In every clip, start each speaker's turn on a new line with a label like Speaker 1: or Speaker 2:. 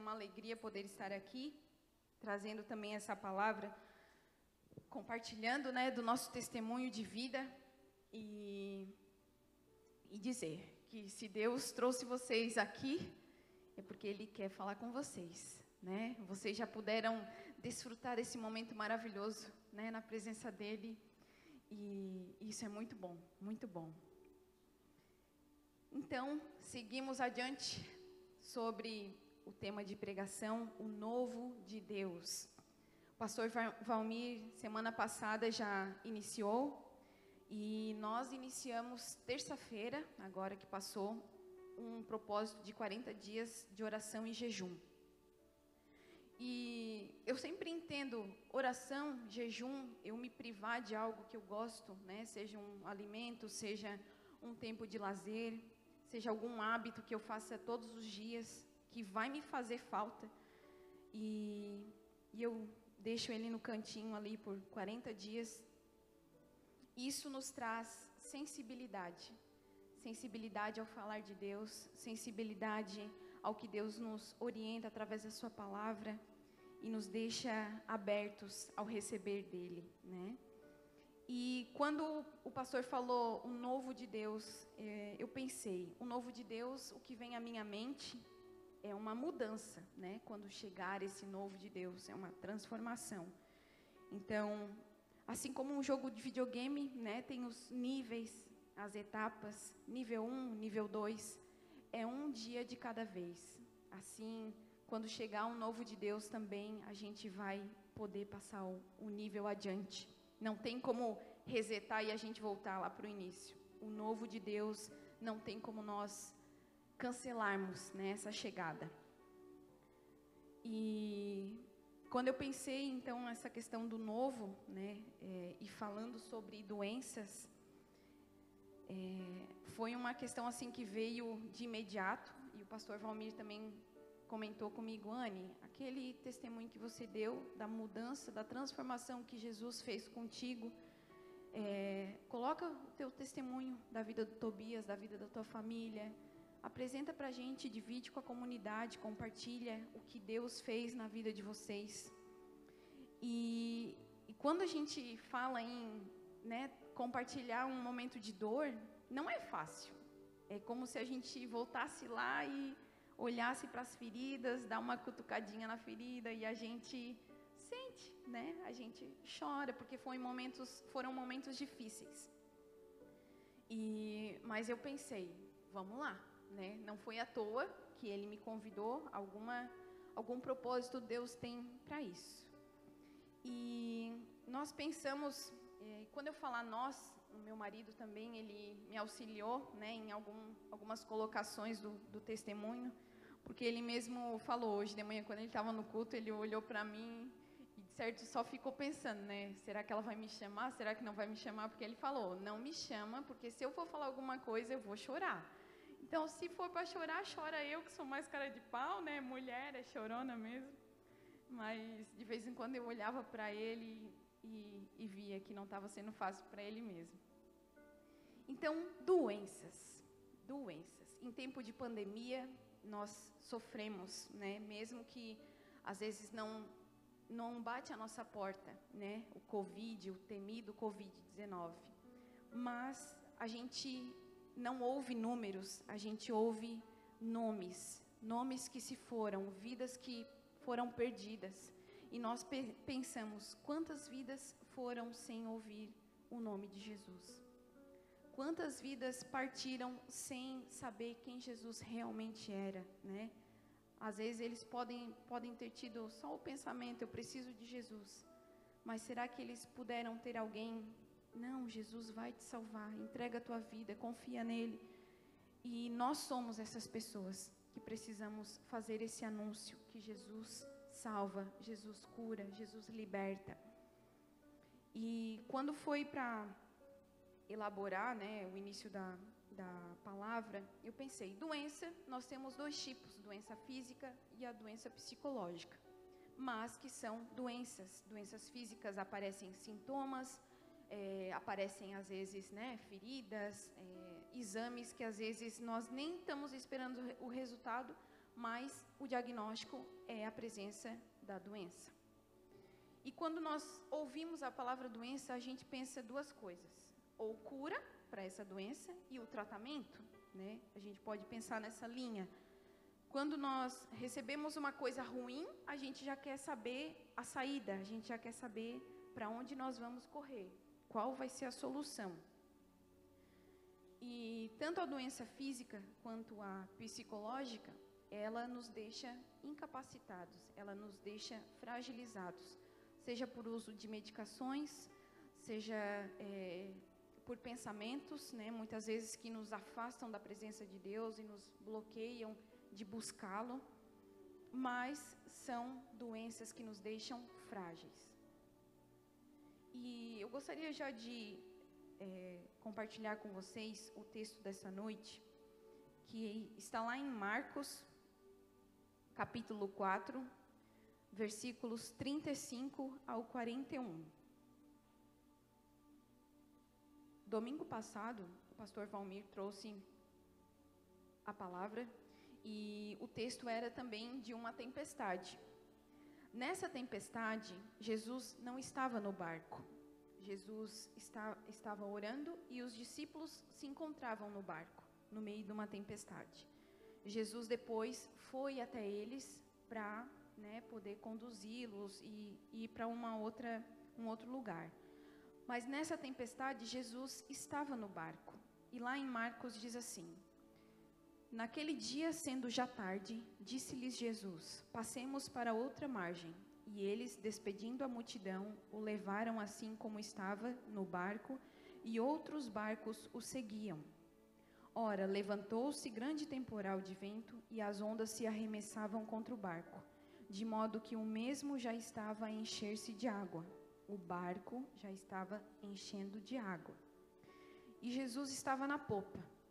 Speaker 1: uma alegria poder estar aqui, trazendo também essa palavra, compartilhando né, do nosso testemunho de vida e, e dizer que se Deus trouxe vocês aqui, é porque Ele quer falar com vocês. Né? Vocês já puderam desfrutar desse momento maravilhoso né, na presença dEle. E isso é muito bom, muito bom. Então, seguimos adiante sobre o tema de pregação, o novo de Deus. O pastor Valmir, semana passada, já iniciou e nós iniciamos terça-feira, agora que passou, um propósito de 40 dias de oração e jejum. E eu sempre entendo oração, jejum, eu me privar de algo que eu gosto, né? Seja um alimento, seja um tempo de lazer, seja algum hábito que eu faça todos os dias, que vai me fazer falta. E, e eu deixo ele no cantinho ali por 40 dias isso nos traz sensibilidade. Sensibilidade ao falar de Deus, sensibilidade ao que Deus nos orienta através da Sua palavra e nos deixa abertos ao receber dele, né? E quando o pastor falou o novo de Deus, é, eu pensei, o novo de Deus, o que vem à minha mente é uma mudança, né? Quando chegar esse novo de Deus, é uma transformação. Então, Assim como um jogo de videogame, né, tem os níveis, as etapas, nível 1, nível 2, é um dia de cada vez. Assim, quando chegar um novo de Deus também, a gente vai poder passar o, o nível adiante. Não tem como resetar e a gente voltar lá para o início. O novo de Deus não tem como nós cancelarmos né, essa chegada. E quando eu pensei, então, nessa questão do novo, né, é, e falando sobre doenças, é, foi uma questão assim que veio de imediato, e o pastor Valmir também comentou comigo, Anne, aquele testemunho que você deu da mudança, da transformação que Jesus fez contigo, é, coloca o teu testemunho da vida do Tobias, da vida da tua família, apresenta para a gente, divide com a comunidade, compartilha o que Deus fez na vida de vocês. E, e quando a gente fala em né, compartilhar um momento de dor, não é fácil. É como se a gente voltasse lá e olhasse para as feridas, dar uma cutucadinha na ferida e a gente sente, né? A gente chora porque foi momentos, foram momentos difíceis. E, mas eu pensei, vamos lá, né? Não foi à toa que ele me convidou, alguma, algum propósito Deus tem para isso. E nós pensamos, eh, quando eu falar nós, o meu marido também, ele me auxiliou né, em algum, algumas colocações do, do testemunho, porque ele mesmo falou hoje de manhã, quando ele estava no culto, ele olhou para mim e, de certo, só ficou pensando, né? Será que ela vai me chamar? Será que não vai me chamar? Porque ele falou, não me chama, porque se eu for falar alguma coisa, eu vou chorar. Então, se for para chorar, chora eu, que sou mais cara de pau, né? Mulher é chorona mesmo. Mas, de vez em quando, eu olhava para ele e, e via que não estava sendo fácil para ele mesmo. Então, doenças. Doenças. Em tempo de pandemia, nós sofremos, né? Mesmo que, às vezes, não não bate a nossa porta, né? O Covid, o temido Covid-19. Mas a gente não ouve números, a gente ouve nomes, nomes que se foram, vidas que foram perdidas. E nós pe pensamos, quantas vidas foram sem ouvir o nome de Jesus? Quantas vidas partiram sem saber quem Jesus realmente era, né? Às vezes eles podem, podem ter tido só o pensamento, eu preciso de Jesus. Mas será que eles puderam ter alguém não, Jesus vai te salvar. Entrega a tua vida, confia nele. E nós somos essas pessoas que precisamos fazer esse anúncio que Jesus salva, Jesus cura, Jesus liberta. E quando foi para elaborar né, o início da, da palavra, eu pensei, doença, nós temos dois tipos, doença física e a doença psicológica. Mas que são doenças. Doenças físicas aparecem sintomas, é, aparecem às vezes né, feridas, é, exames que às vezes nós nem estamos esperando o resultado, mas o diagnóstico é a presença da doença. E quando nós ouvimos a palavra doença, a gente pensa duas coisas: ou cura para essa doença e o tratamento, né? A gente pode pensar nessa linha. Quando nós recebemos uma coisa ruim, a gente já quer saber a saída, a gente já quer saber para onde nós vamos correr, qual vai ser a solução. E tanto a doença física quanto a psicológica, ela nos deixa incapacitados, ela nos deixa fragilizados, seja por uso de medicações, seja é, por pensamentos, né, muitas vezes que nos afastam da presença de Deus e nos bloqueiam de buscá-lo, mas são doenças que nos deixam frágeis. E eu gostaria já de é, compartilhar com vocês o texto dessa noite, que está lá em Marcos, capítulo 4, versículos 35 ao 41. Domingo passado, o pastor Valmir trouxe a palavra e o texto era também de uma tempestade. Nessa tempestade, Jesus não estava no barco. Jesus está, estava orando e os discípulos se encontravam no barco, no meio de uma tempestade. Jesus depois foi até eles para né, poder conduzi-los e, e ir para uma outra, um outro lugar. Mas nessa tempestade, Jesus estava no barco. E lá em Marcos diz assim: Naquele dia, sendo já tarde, disse-lhes Jesus: Passemos para outra margem. E eles, despedindo a multidão, o levaram assim como estava no barco, e outros barcos o seguiam. Ora, levantou-se grande temporal de vento, e as ondas se arremessavam contra o barco, de modo que o mesmo já estava a encher-se de água. O barco já estava enchendo de água. E Jesus estava na popa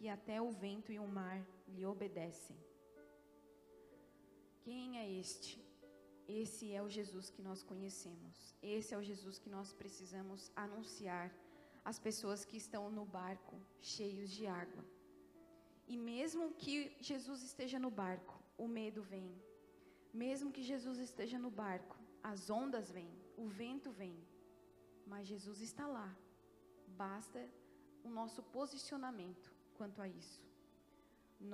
Speaker 1: que até o vento e o mar lhe obedecem. Quem é este? Esse é o Jesus que nós conhecemos. Esse é o Jesus que nós precisamos anunciar às pessoas que estão no barco cheios de água. E mesmo que Jesus esteja no barco, o medo vem. Mesmo que Jesus esteja no barco, as ondas vêm, o vento vem. Mas Jesus está lá. Basta o nosso posicionamento quanto a isso.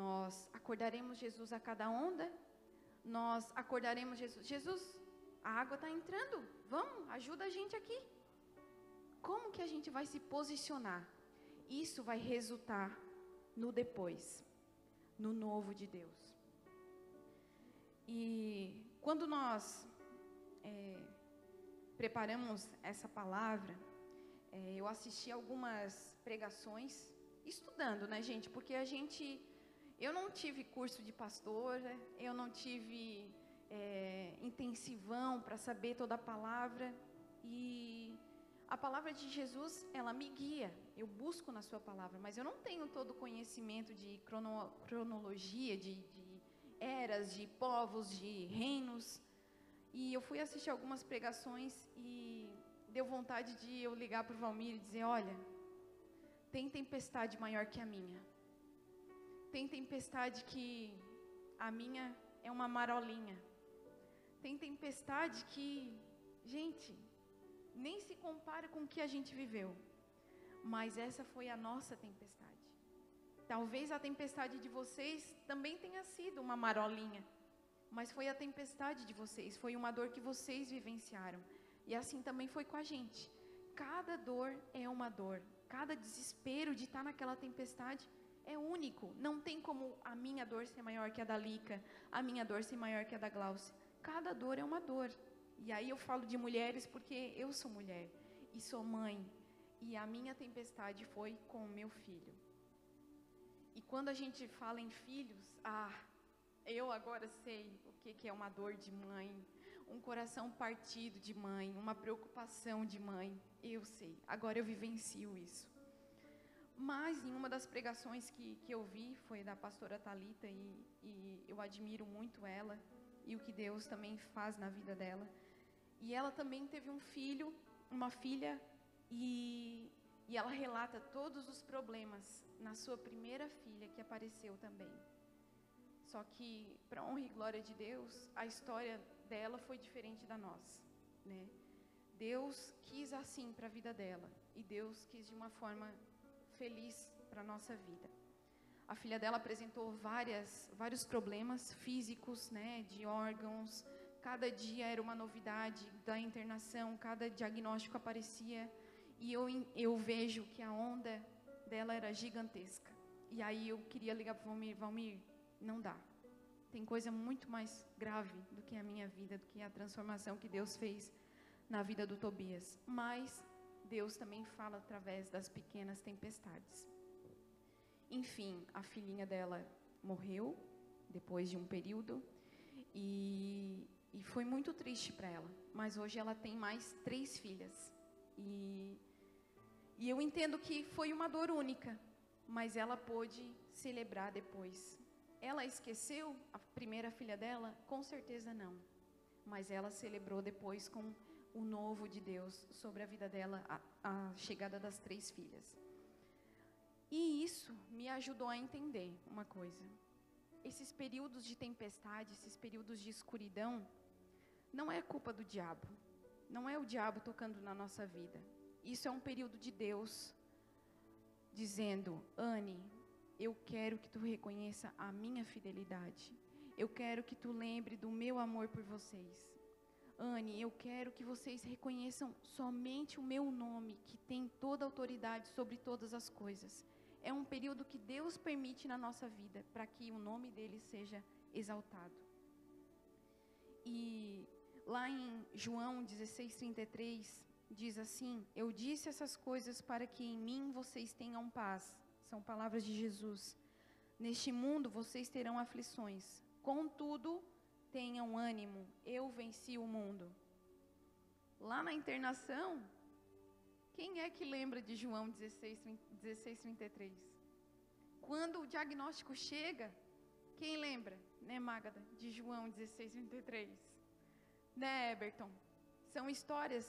Speaker 1: Nós acordaremos Jesus a cada onda, nós acordaremos Jesus. Jesus, a água está entrando, vamos, ajuda a gente aqui. Como que a gente vai se posicionar? Isso vai resultar no depois, no novo de Deus. E quando nós é, preparamos essa palavra, é, eu assisti algumas pregações estudando, né, gente? Porque a gente. Eu não tive curso de pastora, eu não tive é, intensivão para saber toda a palavra. E a palavra de Jesus, ela me guia. Eu busco na sua palavra, mas eu não tenho todo o conhecimento de crono, cronologia, de, de eras, de povos, de reinos. E eu fui assistir algumas pregações e deu vontade de eu ligar para o Valmir e dizer: olha, tem tempestade maior que a minha. Tem tempestade que a minha é uma marolinha. Tem tempestade que, gente, nem se compara com o que a gente viveu. Mas essa foi a nossa tempestade. Talvez a tempestade de vocês também tenha sido uma marolinha. Mas foi a tempestade de vocês, foi uma dor que vocês vivenciaram. E assim também foi com a gente. Cada dor é uma dor, cada desespero de estar naquela tempestade é único. Não tem como a minha dor ser maior que a da Lica, a minha dor ser maior que a da Glaucia. Cada dor é uma dor. E aí eu falo de mulheres porque eu sou mulher e sou mãe. E a minha tempestade foi com o meu filho. E quando a gente fala em filhos, ah, eu agora sei o que, que é uma dor de mãe, um coração partido de mãe, uma preocupação de mãe. Eu sei, agora eu vivencio isso. Mas em uma das pregações que, que eu vi foi da pastora Talita e, e eu admiro muito ela e o que Deus também faz na vida dela. E ela também teve um filho, uma filha, e, e ela relata todos os problemas na sua primeira filha que apareceu também. Só que, para honra e glória de Deus, a história dela foi diferente da nossa, né? Deus quis assim para a vida dela e Deus quis de uma forma feliz para a nossa vida. A filha dela apresentou várias, vários problemas físicos, né, de órgãos. Cada dia era uma novidade da internação, cada diagnóstico aparecia. E eu, eu vejo que a onda dela era gigantesca. E aí eu queria ligar para o Valmir, Valmir, não dá. Tem coisa muito mais grave do que a minha vida, do que a transformação que Deus fez na vida do Tobias. Mas Deus também fala através das pequenas tempestades. Enfim, a filhinha dela morreu depois de um período e, e foi muito triste para ela. Mas hoje ela tem mais três filhas e, e eu entendo que foi uma dor única, mas ela pôde celebrar depois. Ela esqueceu a primeira filha dela? Com certeza não. Mas ela celebrou depois com o novo de Deus sobre a vida dela, a, a chegada das três filhas. E isso me ajudou a entender uma coisa. Esses períodos de tempestade, esses períodos de escuridão, não é culpa do diabo. Não é o diabo tocando na nossa vida. Isso é um período de Deus dizendo: Anne, eu quero que tu reconheça a minha fidelidade. Eu quero que tu lembre do meu amor por vocês. Anne, eu quero que vocês reconheçam somente o meu nome, que tem toda a autoridade sobre todas as coisas. É um período que Deus permite na nossa vida para que o nome dele seja exaltado. E lá em João 16:33 diz assim: Eu disse essas coisas para que em mim vocês tenham paz. São palavras de Jesus. Neste mundo vocês terão aflições. Contudo, tenham ânimo. Eu venci o mundo. Lá na internação, quem é que lembra de João 16, 16 33? Quando o diagnóstico chega, quem lembra, né, Magda, de João 16, 23? Né, Eberton? São histórias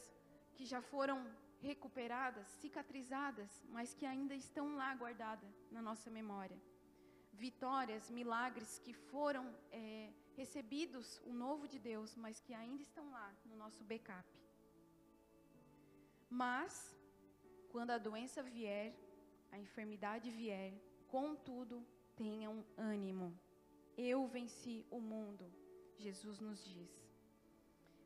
Speaker 1: que já foram recuperadas, cicatrizadas, mas que ainda estão lá guardadas na nossa memória. Vitórias, milagres que foram é, recebidos, o novo de Deus, mas que ainda estão lá no nosso backup. Mas, quando a doença vier, a enfermidade vier, contudo, tenham ânimo. Eu venci o mundo, Jesus nos diz.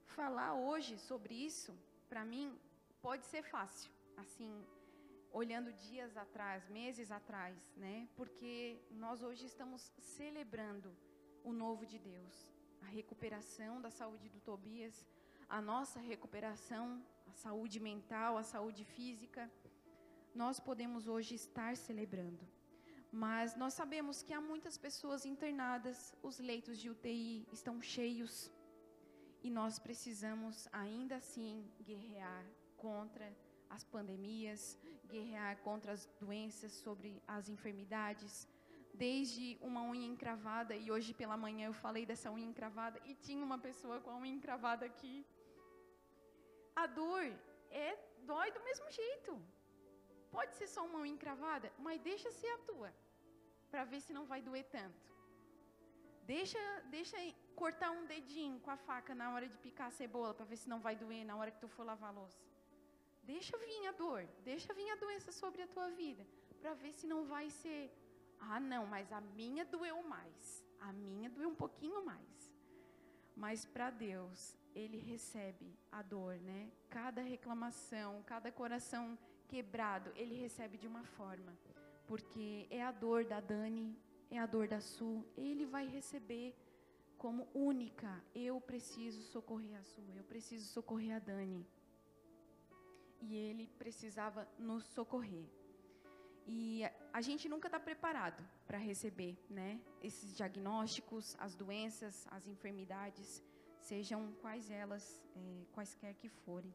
Speaker 1: Falar hoje sobre isso para mim, pode ser fácil, assim, olhando dias atrás, meses atrás, né? Porque nós hoje estamos celebrando o novo de Deus, a recuperação da saúde do Tobias, a nossa recuperação, a saúde mental, a saúde física. Nós podemos hoje estar celebrando. Mas nós sabemos que há muitas pessoas internadas, os leitos de UTI estão cheios e nós precisamos ainda assim guerrear contra as pandemias, guerrear contra as doenças, sobre as enfermidades, desde uma unha encravada, e hoje pela manhã eu falei dessa unha encravada, e tinha uma pessoa com a unha encravada aqui. A dor é dói do mesmo jeito. Pode ser só uma unha encravada, mas deixa ser a tua, para ver se não vai doer tanto. Deixa, deixa cortar um dedinho com a faca na hora de picar a cebola para ver se não vai doer na hora que tu for lavar a louça. Deixa vir a dor, deixa vir a doença sobre a tua vida, para ver se não vai ser. Ah, não, mas a minha doeu mais. A minha doeu um pouquinho mais. Mas para Deus, Ele recebe a dor, né? Cada reclamação, cada coração quebrado, Ele recebe de uma forma. Porque é a dor da Dani, é a dor da Su, Ele vai receber como única. Eu preciso socorrer a sua, eu preciso socorrer a Dani. E ele precisava nos socorrer. E a gente nunca está preparado para receber, né? Esses diagnósticos, as doenças, as enfermidades, sejam quais elas, é, quaisquer que forem.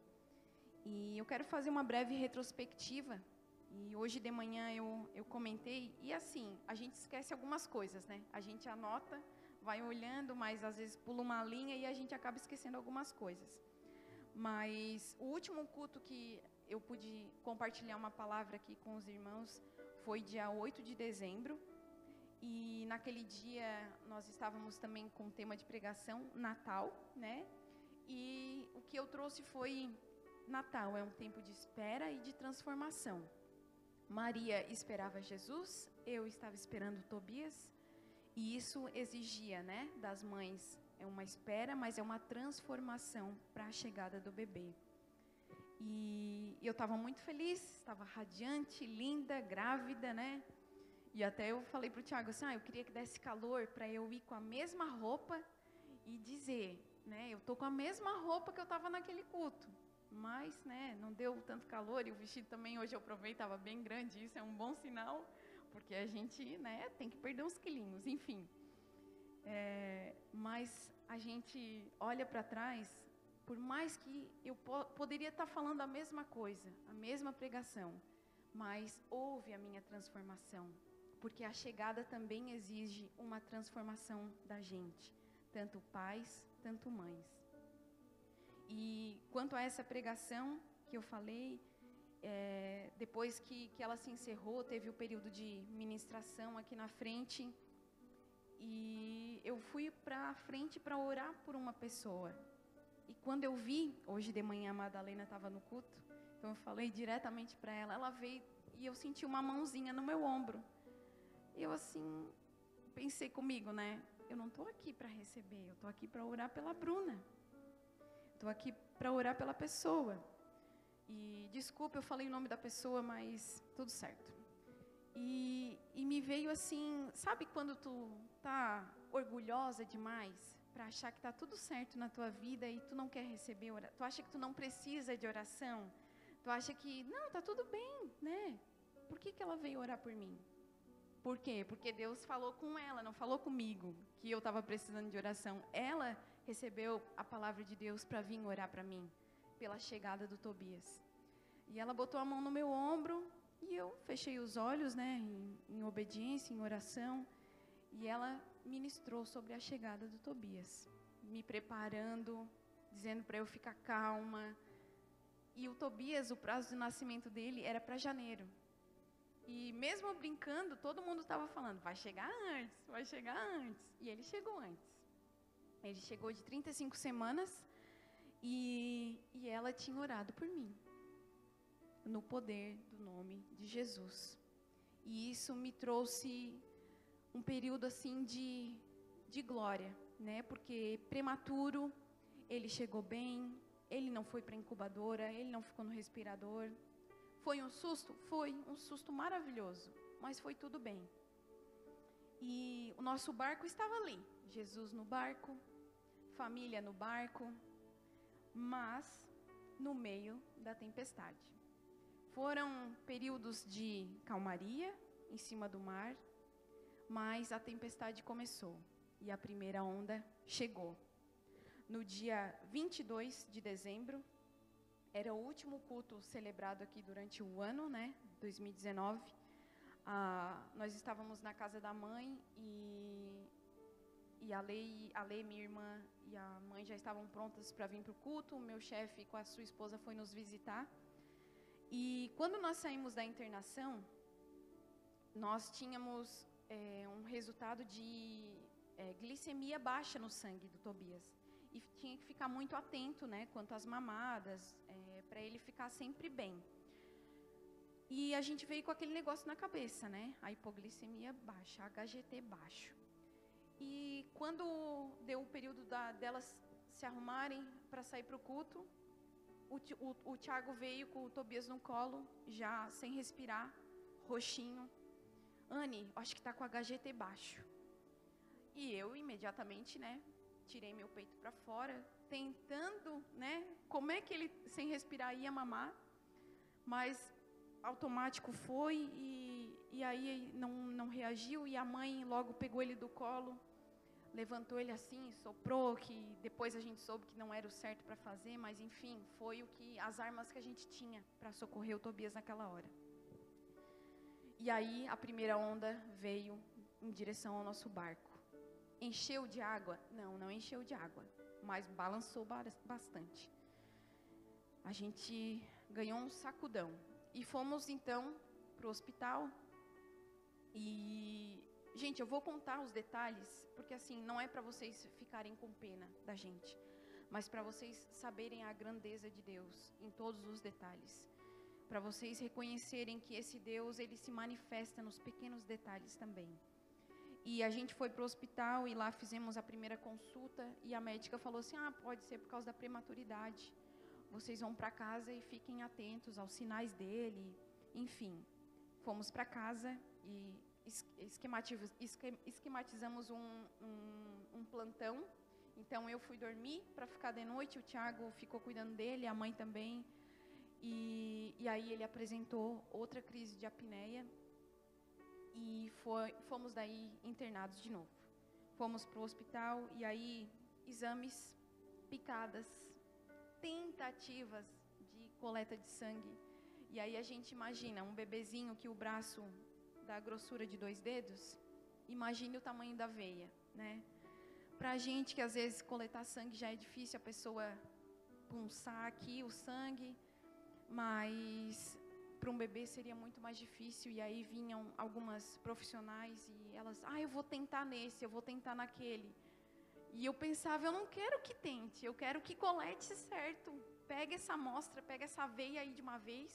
Speaker 1: E eu quero fazer uma breve retrospectiva. E hoje de manhã eu, eu comentei, e assim, a gente esquece algumas coisas, né? A gente anota, vai olhando, mas às vezes pula uma linha e a gente acaba esquecendo algumas coisas. Mas o último culto que eu pude compartilhar uma palavra aqui com os irmãos foi dia 8 de dezembro. E naquele dia nós estávamos também com o tema de pregação Natal, né? E o que eu trouxe foi Natal é um tempo de espera e de transformação. Maria esperava Jesus, eu estava esperando Tobias, e isso exigia, né, das mães, é uma espera, mas é uma transformação para a chegada do bebê. E eu estava muito feliz, estava radiante, linda, grávida, né? E até eu falei para o Tiago assim, ah, eu queria que desse calor para eu ir com a mesma roupa e dizer, né? Eu tô com a mesma roupa que eu estava naquele culto mas né, não deu tanto calor e o vestido também hoje eu provei estava bem grande, isso é um bom sinal, porque a gente né, tem que perder uns quilinhos, enfim. É, mas a gente olha para trás, por mais que eu po poderia estar tá falando a mesma coisa, a mesma pregação, mas houve a minha transformação, porque a chegada também exige uma transformação da gente, tanto pais, tanto mães. E quanto a essa pregação que eu falei, é, depois que, que ela se encerrou, teve o período de ministração aqui na frente. E eu fui para frente para orar por uma pessoa. E quando eu vi, hoje de manhã a Madalena estava no culto, então eu falei diretamente para ela. Ela veio e eu senti uma mãozinha no meu ombro. Eu assim, pensei comigo, né? Eu não estou aqui para receber, eu estou aqui para orar pela Bruna. Estou aqui para orar pela pessoa. E desculpa, eu falei o nome da pessoa, mas tudo certo. E, e me veio assim, sabe quando tu tá orgulhosa demais para achar que tá tudo certo na tua vida e tu não quer receber oração? Tu acha que tu não precisa de oração? Tu acha que não, tá tudo bem, né? Por que, que ela veio orar por mim? Por quê? Porque Deus falou com ela, não falou comigo que eu estava precisando de oração. Ela recebeu a palavra de Deus para vir orar para mim, pela chegada do Tobias. E ela botou a mão no meu ombro e eu fechei os olhos, né, em, em obediência, em oração. E ela ministrou sobre a chegada do Tobias, me preparando, dizendo para eu ficar calma. E o Tobias, o prazo de nascimento dele era para janeiro. E mesmo brincando, todo mundo estava falando: vai chegar antes, vai chegar antes. E ele chegou antes. Ele chegou de 35 semanas e, e ela tinha orado por mim, no poder do nome de Jesus. E isso me trouxe um período assim de, de glória, né? Porque prematuro, ele chegou bem, ele não foi para incubadora, ele não ficou no respirador. Foi um susto? Foi um susto maravilhoso, mas foi tudo bem. E o nosso barco estava ali, Jesus no barco, família no barco, mas no meio da tempestade. Foram períodos de calmaria em cima do mar, mas a tempestade começou e a primeira onda chegou. No dia 22 de dezembro, era o último culto celebrado aqui durante o ano, né, 2019. Ah, nós estávamos na casa da mãe e, e a Lei, a Lei, minha irmã e a mãe já estavam prontas para vir para o culto. O meu chefe com a sua esposa foi nos visitar. E quando nós saímos da internação, nós tínhamos é, um resultado de é, glicemia baixa no sangue do Tobias. E tinha que ficar muito atento, né, quanto às mamadas, é, para ele ficar sempre bem. E a gente veio com aquele negócio na cabeça, né? A hipoglicemia baixa, HGT baixo. E quando deu o período da, delas se arrumarem para sair para o culto, o, o Tiago veio com o Tobias no colo, já sem respirar, roxinho. Anne, acho que está com HGT baixo. E eu imediatamente, né, tirei meu peito para fora, tentando, né, como é que ele sem respirar ia mamar, mas automático foi e e aí não, não reagiu e a mãe logo pegou ele do colo, levantou ele assim, soprou, que depois a gente soube que não era o certo para fazer, mas enfim, foi o que as armas que a gente tinha para socorrer o Tobias naquela hora. E aí a primeira onda veio em direção ao nosso barco. Encheu de água? Não, não encheu de água, mas balançou bastante. A gente ganhou um sacudão e fomos então para o hospital e, gente, eu vou contar os detalhes, porque assim, não é para vocês ficarem com pena da gente, mas para vocês saberem a grandeza de Deus em todos os detalhes. Para vocês reconhecerem que esse Deus, ele se manifesta nos pequenos detalhes também. E a gente foi para o hospital e lá fizemos a primeira consulta e a médica falou assim: "Ah, pode ser por causa da prematuridade. Vocês vão para casa e fiquem atentos aos sinais dele". Enfim, fomos para casa e esquematizamos um, um, um plantão. Então eu fui dormir para ficar de noite, o Tiago ficou cuidando dele, a mãe também. E, e, aí ele apresentou outra crise de apneia e foi, fomos daí internados de novo. Fomos para o hospital e aí exames, picadas, tentativas de coleta de sangue. E aí a gente imagina um bebezinho que o braço da grossura de dois dedos, imagine o tamanho da veia, né? Para a gente que às vezes coletar sangue já é difícil, a pessoa punçar aqui o sangue, mas para um bebê seria muito mais difícil. E aí vinham algumas profissionais e elas, ah, eu vou tentar nesse, eu vou tentar naquele. E eu pensava, eu não quero que tente, eu quero que colete certo. Pega essa amostra, pega essa veia aí de uma vez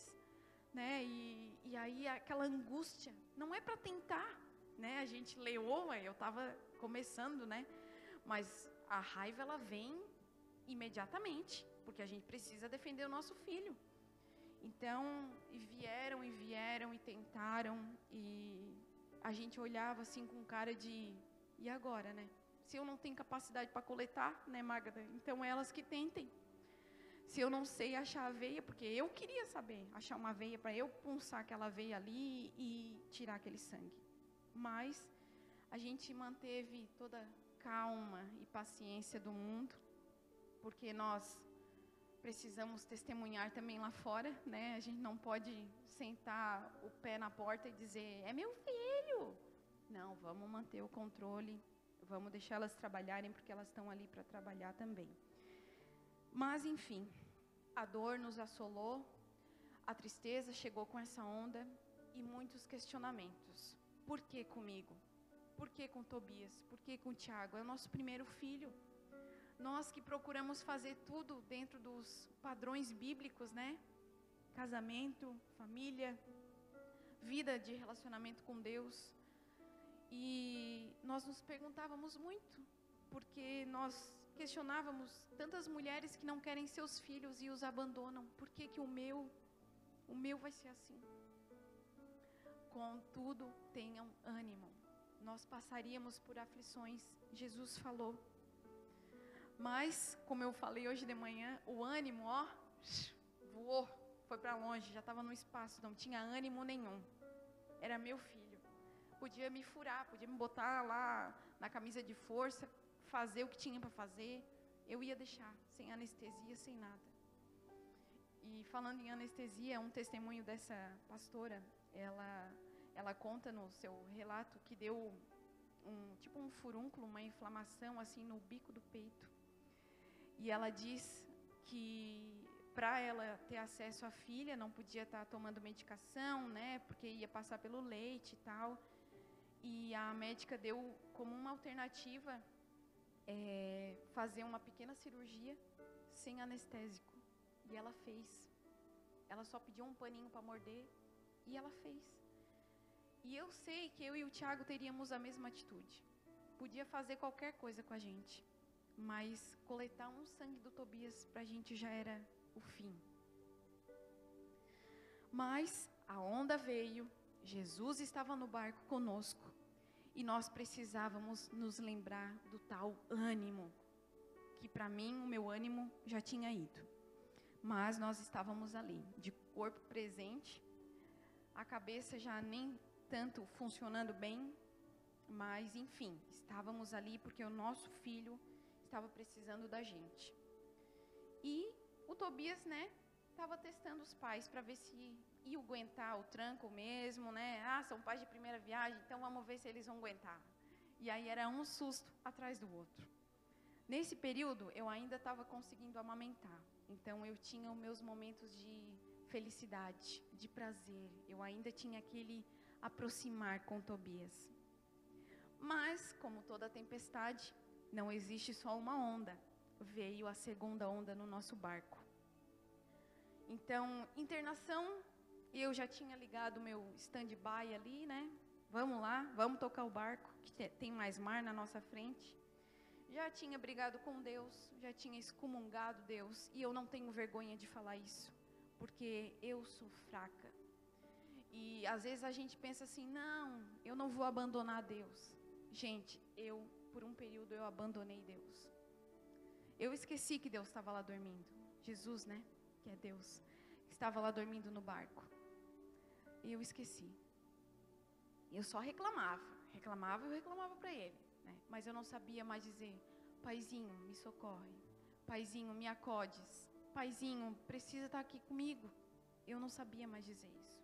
Speaker 1: né? E, e aí aquela angústia, não é para tentar, né? A gente leou, eu estava começando, né? Mas a raiva ela vem imediatamente, porque a gente precisa defender o nosso filho. Então, e vieram e vieram e tentaram e a gente olhava assim com cara de e agora, né? Se eu não tenho capacidade para coletar, né, Magda? Então elas que tentem se eu não sei achar a veia, porque eu queria saber achar uma veia para eu punçar aquela veia ali e tirar aquele sangue. Mas a gente manteve toda calma e paciência do mundo, porque nós precisamos testemunhar também lá fora, né? A gente não pode sentar o pé na porta e dizer: "É meu filho". Não, vamos manter o controle, vamos deixar elas trabalharem porque elas estão ali para trabalhar também. Mas, enfim, a dor nos assolou, a tristeza chegou com essa onda e muitos questionamentos. Por que comigo? Por que com Tobias? Por que com Tiago? É o nosso primeiro filho. Nós que procuramos fazer tudo dentro dos padrões bíblicos, né? Casamento, família, vida de relacionamento com Deus. E nós nos perguntávamos muito, porque nós questionávamos tantas mulheres que não querem seus filhos e os abandonam. Por que, que o meu, o meu vai ser assim? Contudo, tenham ânimo. Nós passaríamos por aflições, Jesus falou. Mas, como eu falei hoje de manhã, o ânimo, ó, voou, foi para longe, já estava no espaço, não tinha ânimo nenhum. Era meu filho. Podia me furar, podia me botar lá na camisa de força, fazer o que tinha para fazer, eu ia deixar, sem anestesia, sem nada. E falando em anestesia, um testemunho dessa pastora, ela, ela conta no seu relato que deu um tipo um furúnculo, uma inflamação assim no bico do peito. E ela diz que para ela ter acesso à filha não podia estar tá tomando medicação, né, porque ia passar pelo leite e tal. E a médica deu como uma alternativa é, fazer uma pequena cirurgia sem anestésico. E ela fez. Ela só pediu um paninho para morder e ela fez. E eu sei que eu e o Tiago teríamos a mesma atitude. Podia fazer qualquer coisa com a gente, mas coletar um sangue do Tobias para a gente já era o fim. Mas a onda veio, Jesus estava no barco conosco e nós precisávamos nos lembrar do tal ânimo, que para mim o meu ânimo já tinha ido. Mas nós estávamos ali, de corpo presente, a cabeça já nem tanto funcionando bem, mas enfim, estávamos ali porque o nosso filho estava precisando da gente. E o Tobias, né, estava testando os pais para ver se ia aguentar o tranco mesmo, né? Ah, são pais de primeira viagem, então vamos ver se eles vão aguentar. E aí era um susto atrás do outro. Nesse período, eu ainda estava conseguindo amamentar. Então eu tinha os meus momentos de felicidade, de prazer. Eu ainda tinha aquele aproximar com Tobias. Mas, como toda tempestade, não existe só uma onda. Veio a segunda onda no nosso barco. Então, internação, eu já tinha ligado meu stand-by ali, né? Vamos lá, vamos tocar o barco, que tem mais mar na nossa frente. Já tinha brigado com Deus, já tinha excomungado Deus, e eu não tenho vergonha de falar isso, porque eu sou fraca. E às vezes a gente pensa assim: não, eu não vou abandonar Deus. Gente, eu, por um período, eu abandonei Deus. Eu esqueci que Deus estava lá dormindo. Jesus, né? Que é Deus. Estava lá dormindo no barco. E eu esqueci. Eu só reclamava. Reclamava e reclamava para ele. Né? Mas eu não sabia mais dizer: Paizinho, me socorre. Paizinho, me acodes. Paizinho, precisa estar aqui comigo. Eu não sabia mais dizer isso.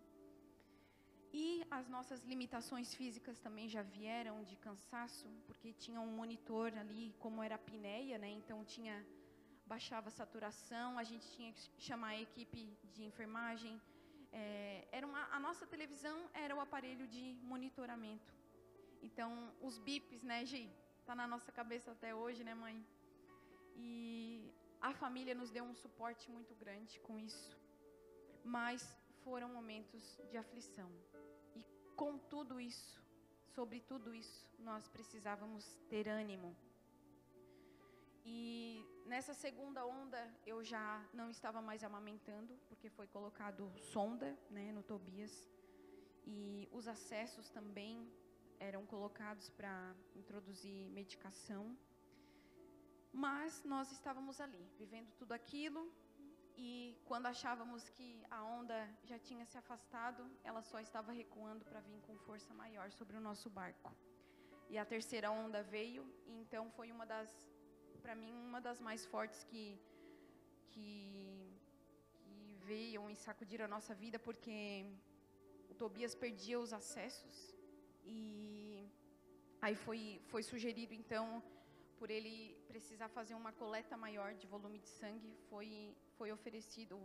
Speaker 1: E as nossas limitações físicas também já vieram de cansaço, porque tinha um monitor ali, como era a apneia, né? Então tinha baixava a saturação, a gente tinha que chamar a equipe de enfermagem. É, era uma, a nossa televisão era o aparelho de monitoramento. Então os bips, né, Gi? Tá na nossa cabeça até hoje, né, mãe? E a família nos deu um suporte muito grande com isso. Mas foram momentos de aflição com tudo isso, sobre tudo isso, nós precisávamos ter ânimo. E nessa segunda onda eu já não estava mais amamentando, porque foi colocado sonda né, no Tobias. E os acessos também eram colocados para introduzir medicação. Mas nós estávamos ali, vivendo tudo aquilo, e quando achávamos que a onda já tinha se afastado, ela só estava recuando para vir com força maior sobre o nosso barco. E a terceira onda veio, e então foi uma das, para mim, uma das mais fortes que, que, que veio e sacudiram a nossa vida, porque o Tobias perdia os acessos. E aí foi, foi sugerido, então, por ele precisar fazer uma coleta maior de volume de sangue, foi foi oferecido,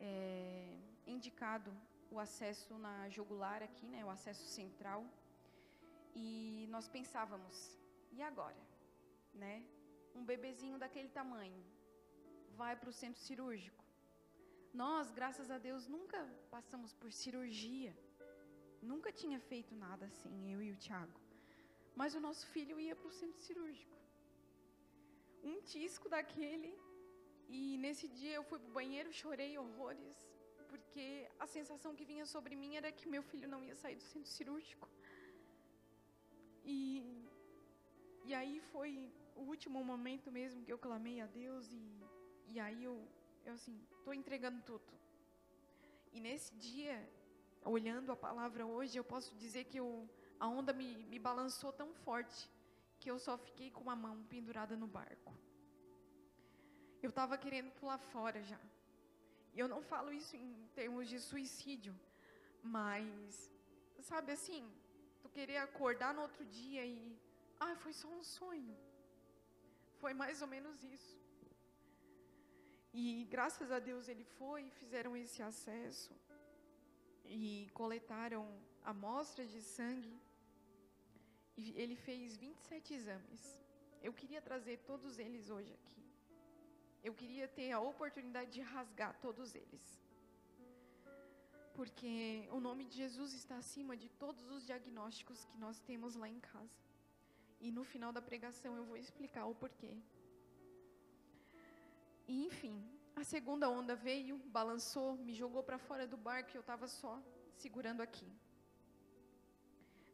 Speaker 1: é, indicado o acesso na jugular aqui, né, o acesso central. E nós pensávamos, e agora? Né? Um bebezinho daquele tamanho vai para o centro cirúrgico. Nós, graças a Deus, nunca passamos por cirurgia. Nunca tinha feito nada assim, eu e o Tiago. Mas o nosso filho ia para o centro cirúrgico. Um tisco daquele e nesse dia eu fui para o banheiro, chorei horrores, porque a sensação que vinha sobre mim era que meu filho não ia sair do centro cirúrgico. E, e aí foi o último momento mesmo que eu clamei a Deus e, e aí eu, eu assim, estou entregando tudo. E nesse dia, olhando a palavra hoje, eu posso dizer que eu, a onda me, me balançou tão forte que eu só fiquei com a mão pendurada no barco. Eu estava querendo pular fora já. E eu não falo isso em termos de suicídio, mas, sabe assim, tu querer acordar no outro dia e, ah, foi só um sonho. Foi mais ou menos isso. E graças a Deus ele foi, fizeram esse acesso e coletaram amostras de sangue. E ele fez 27 exames. Eu queria trazer todos eles hoje aqui eu queria ter a oportunidade de rasgar todos eles. Porque o nome de Jesus está acima de todos os diagnósticos que nós temos lá em casa. E no final da pregação eu vou explicar o porquê. E enfim, a segunda onda veio, balançou, me jogou para fora do barco e eu estava só segurando aqui.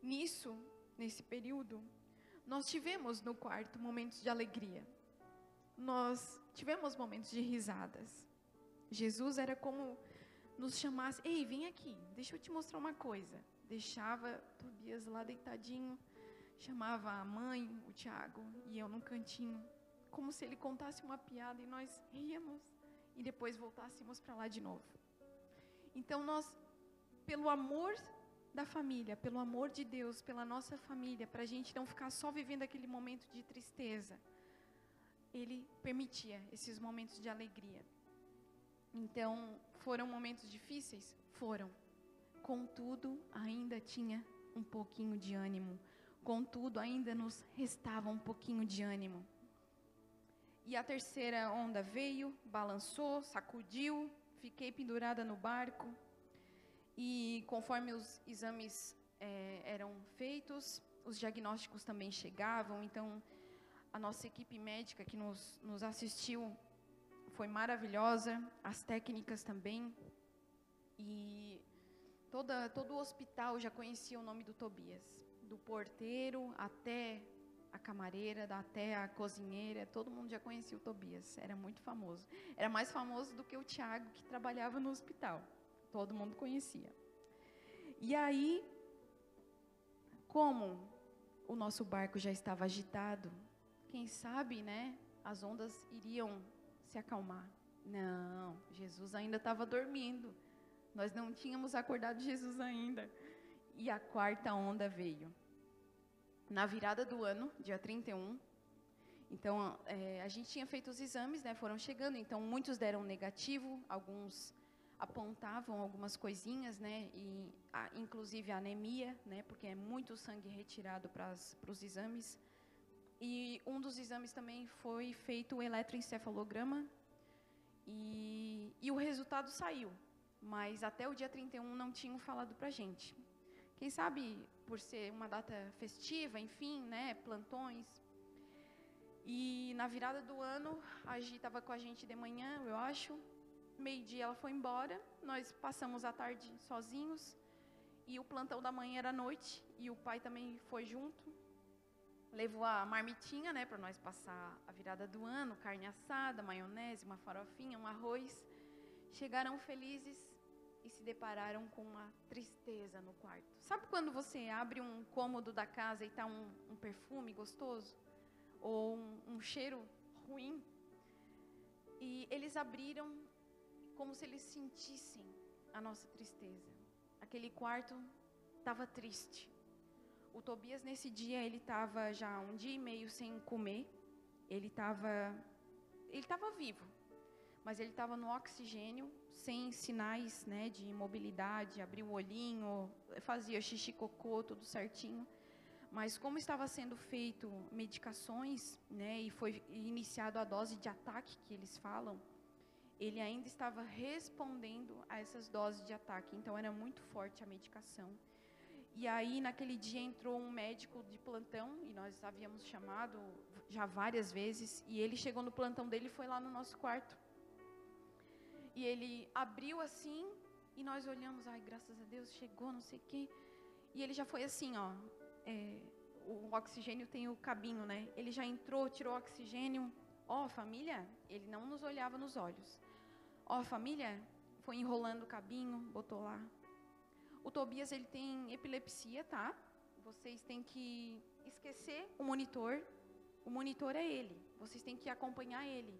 Speaker 1: Nisso, nesse período, nós tivemos no quarto momentos de alegria. Nós tivemos momentos de risadas. Jesus era como nos chamasse: Ei, vem aqui, deixa eu te mostrar uma coisa. deixava Tobias lá deitadinho, chamava a mãe, o Tiago e eu num cantinho, como se ele contasse uma piada e nós ríamos e depois voltássemos para lá de novo. Então nós, pelo amor da família, pelo amor de Deus, pela nossa família, para a gente não ficar só vivendo aquele momento de tristeza, Ele permitia esses momentos de alegria. Então, foram momentos difíceis? Foram. Contudo, ainda tinha um pouquinho de ânimo. Contudo, ainda nos restava um pouquinho de ânimo. E a terceira onda veio, balançou, sacudiu, fiquei pendurada no barco. E conforme os exames é, eram feitos, os diagnósticos também chegavam. Então, a nossa equipe médica que nos, nos assistiu foi maravilhosa, as técnicas também. E toda, todo o hospital já conhecia o nome do Tobias. Do porteiro até a camareira, até a cozinheira, todo mundo já conhecia o Tobias. Era muito famoso. Era mais famoso do que o Tiago, que trabalhava no hospital todo mundo conhecia. E aí, como o nosso barco já estava agitado, quem sabe, né, as ondas iriam se acalmar. Não, Jesus ainda estava dormindo. Nós não tínhamos acordado Jesus ainda. E a quarta onda veio. Na virada do ano, dia 31. Então, é, a gente tinha feito os exames, né, foram chegando. Então, muitos deram negativo, alguns apontavam algumas coisinhas, né, e a, inclusive a anemia, né, porque é muito sangue retirado para os exames. E um dos exames também foi feito o eletroencefalograma e, e o resultado saiu, mas até o dia 31 não tinham falado para a gente. Quem sabe por ser uma data festiva, enfim, né, plantões. E na virada do ano, a Gi estava com a gente de manhã, eu acho, meio-dia ela foi embora, nós passamos a tarde sozinhos, e o plantão da manhã era à noite, e o pai também foi junto. Levou a marmitinha, né, para nós passar a virada do ano, carne assada, maionese, uma farofinha, um arroz. Chegaram felizes e se depararam com uma tristeza no quarto. Sabe quando você abre um cômodo da casa e está um, um, perfume gostoso? Ou um, um cheiro ruim? E eles abriram como se eles sentissem a nossa tristeza. Aquele quarto estava triste. O Tobias nesse dia ele estava já um dia e meio sem comer. Ele estava ele estava vivo, mas ele estava no oxigênio, sem sinais, né, de imobilidade, abria o olhinho, fazia xixi cocô, tudo certinho. Mas como estava sendo feito medicações, né, e foi iniciado a dose de ataque que eles falam, ele ainda estava respondendo a essas doses de ataque, então era muito forte a medicação. E aí, naquele dia, entrou um médico de plantão, e nós havíamos chamado já várias vezes, e ele chegou no plantão dele e foi lá no nosso quarto. E ele abriu assim, e nós olhamos, ai, graças a Deus, chegou, não sei o quê. E ele já foi assim, ó, é, o oxigênio tem o cabinho, né? Ele já entrou, tirou o oxigênio. Ó, oh, família, ele não nos olhava nos olhos. Ó, a família foi enrolando o cabinho, botou lá. O Tobias, ele tem epilepsia, tá? Vocês têm que esquecer o monitor. O monitor é ele. Vocês têm que acompanhar ele.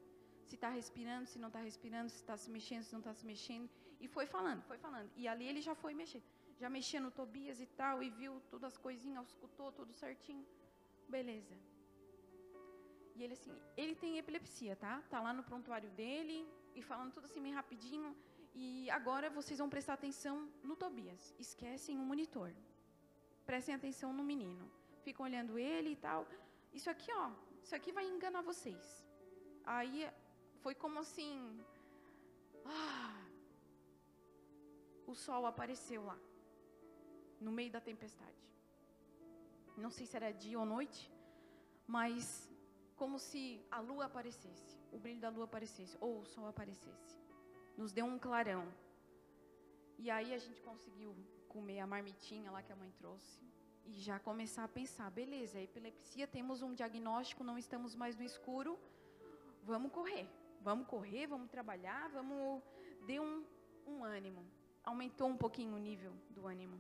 Speaker 1: Se está respirando, se não está respirando, se está se mexendo, se não está se mexendo. E foi falando, foi falando. E ali ele já foi mexer. Já mexia no Tobias e tal, e viu todas as coisinhas, escutou tudo certinho. Beleza. E ele assim, ele tem epilepsia, tá? Tá lá no prontuário dele, e falando tudo assim bem rapidinho. E agora vocês vão prestar atenção no Tobias. Esquecem o monitor. Prestem atenção no menino. Ficam olhando ele e tal. Isso aqui, ó, isso aqui vai enganar vocês. Aí foi como assim. Ah, o sol apareceu lá, no meio da tempestade. Não sei se era dia ou noite, mas como se a lua aparecesse o brilho da lua aparecesse, ou o sol aparecesse. Nos deu um clarão. E aí a gente conseguiu comer a marmitinha lá que a mãe trouxe. E já começar a pensar, beleza, epilepsia, temos um diagnóstico, não estamos mais no escuro, vamos correr. Vamos correr, vamos trabalhar, vamos... Deu um, um ânimo. Aumentou um pouquinho o nível do ânimo.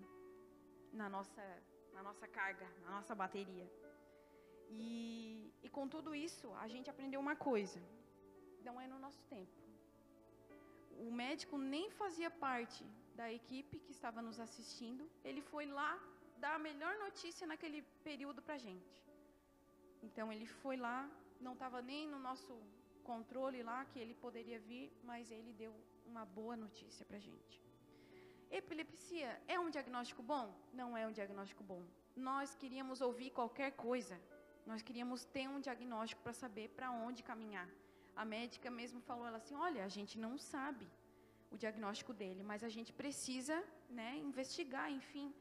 Speaker 1: na nossa, na nossa carga, na nossa bateria. E, e com tudo isso, a gente aprendeu uma coisa: não é no nosso tempo. O médico nem fazia parte da equipe que estava nos assistindo, ele foi lá dar a melhor notícia naquele período para gente. Então ele foi lá, não estava nem no nosso controle lá que ele poderia vir, mas ele deu uma boa notícia para gente. Epilepsia é um diagnóstico bom? Não é um diagnóstico bom. Nós queríamos ouvir qualquer coisa. Nós queríamos ter um diagnóstico para saber para onde caminhar. A médica mesmo falou ela assim: "Olha, a gente não sabe o diagnóstico dele, mas a gente precisa, né, investigar, enfim".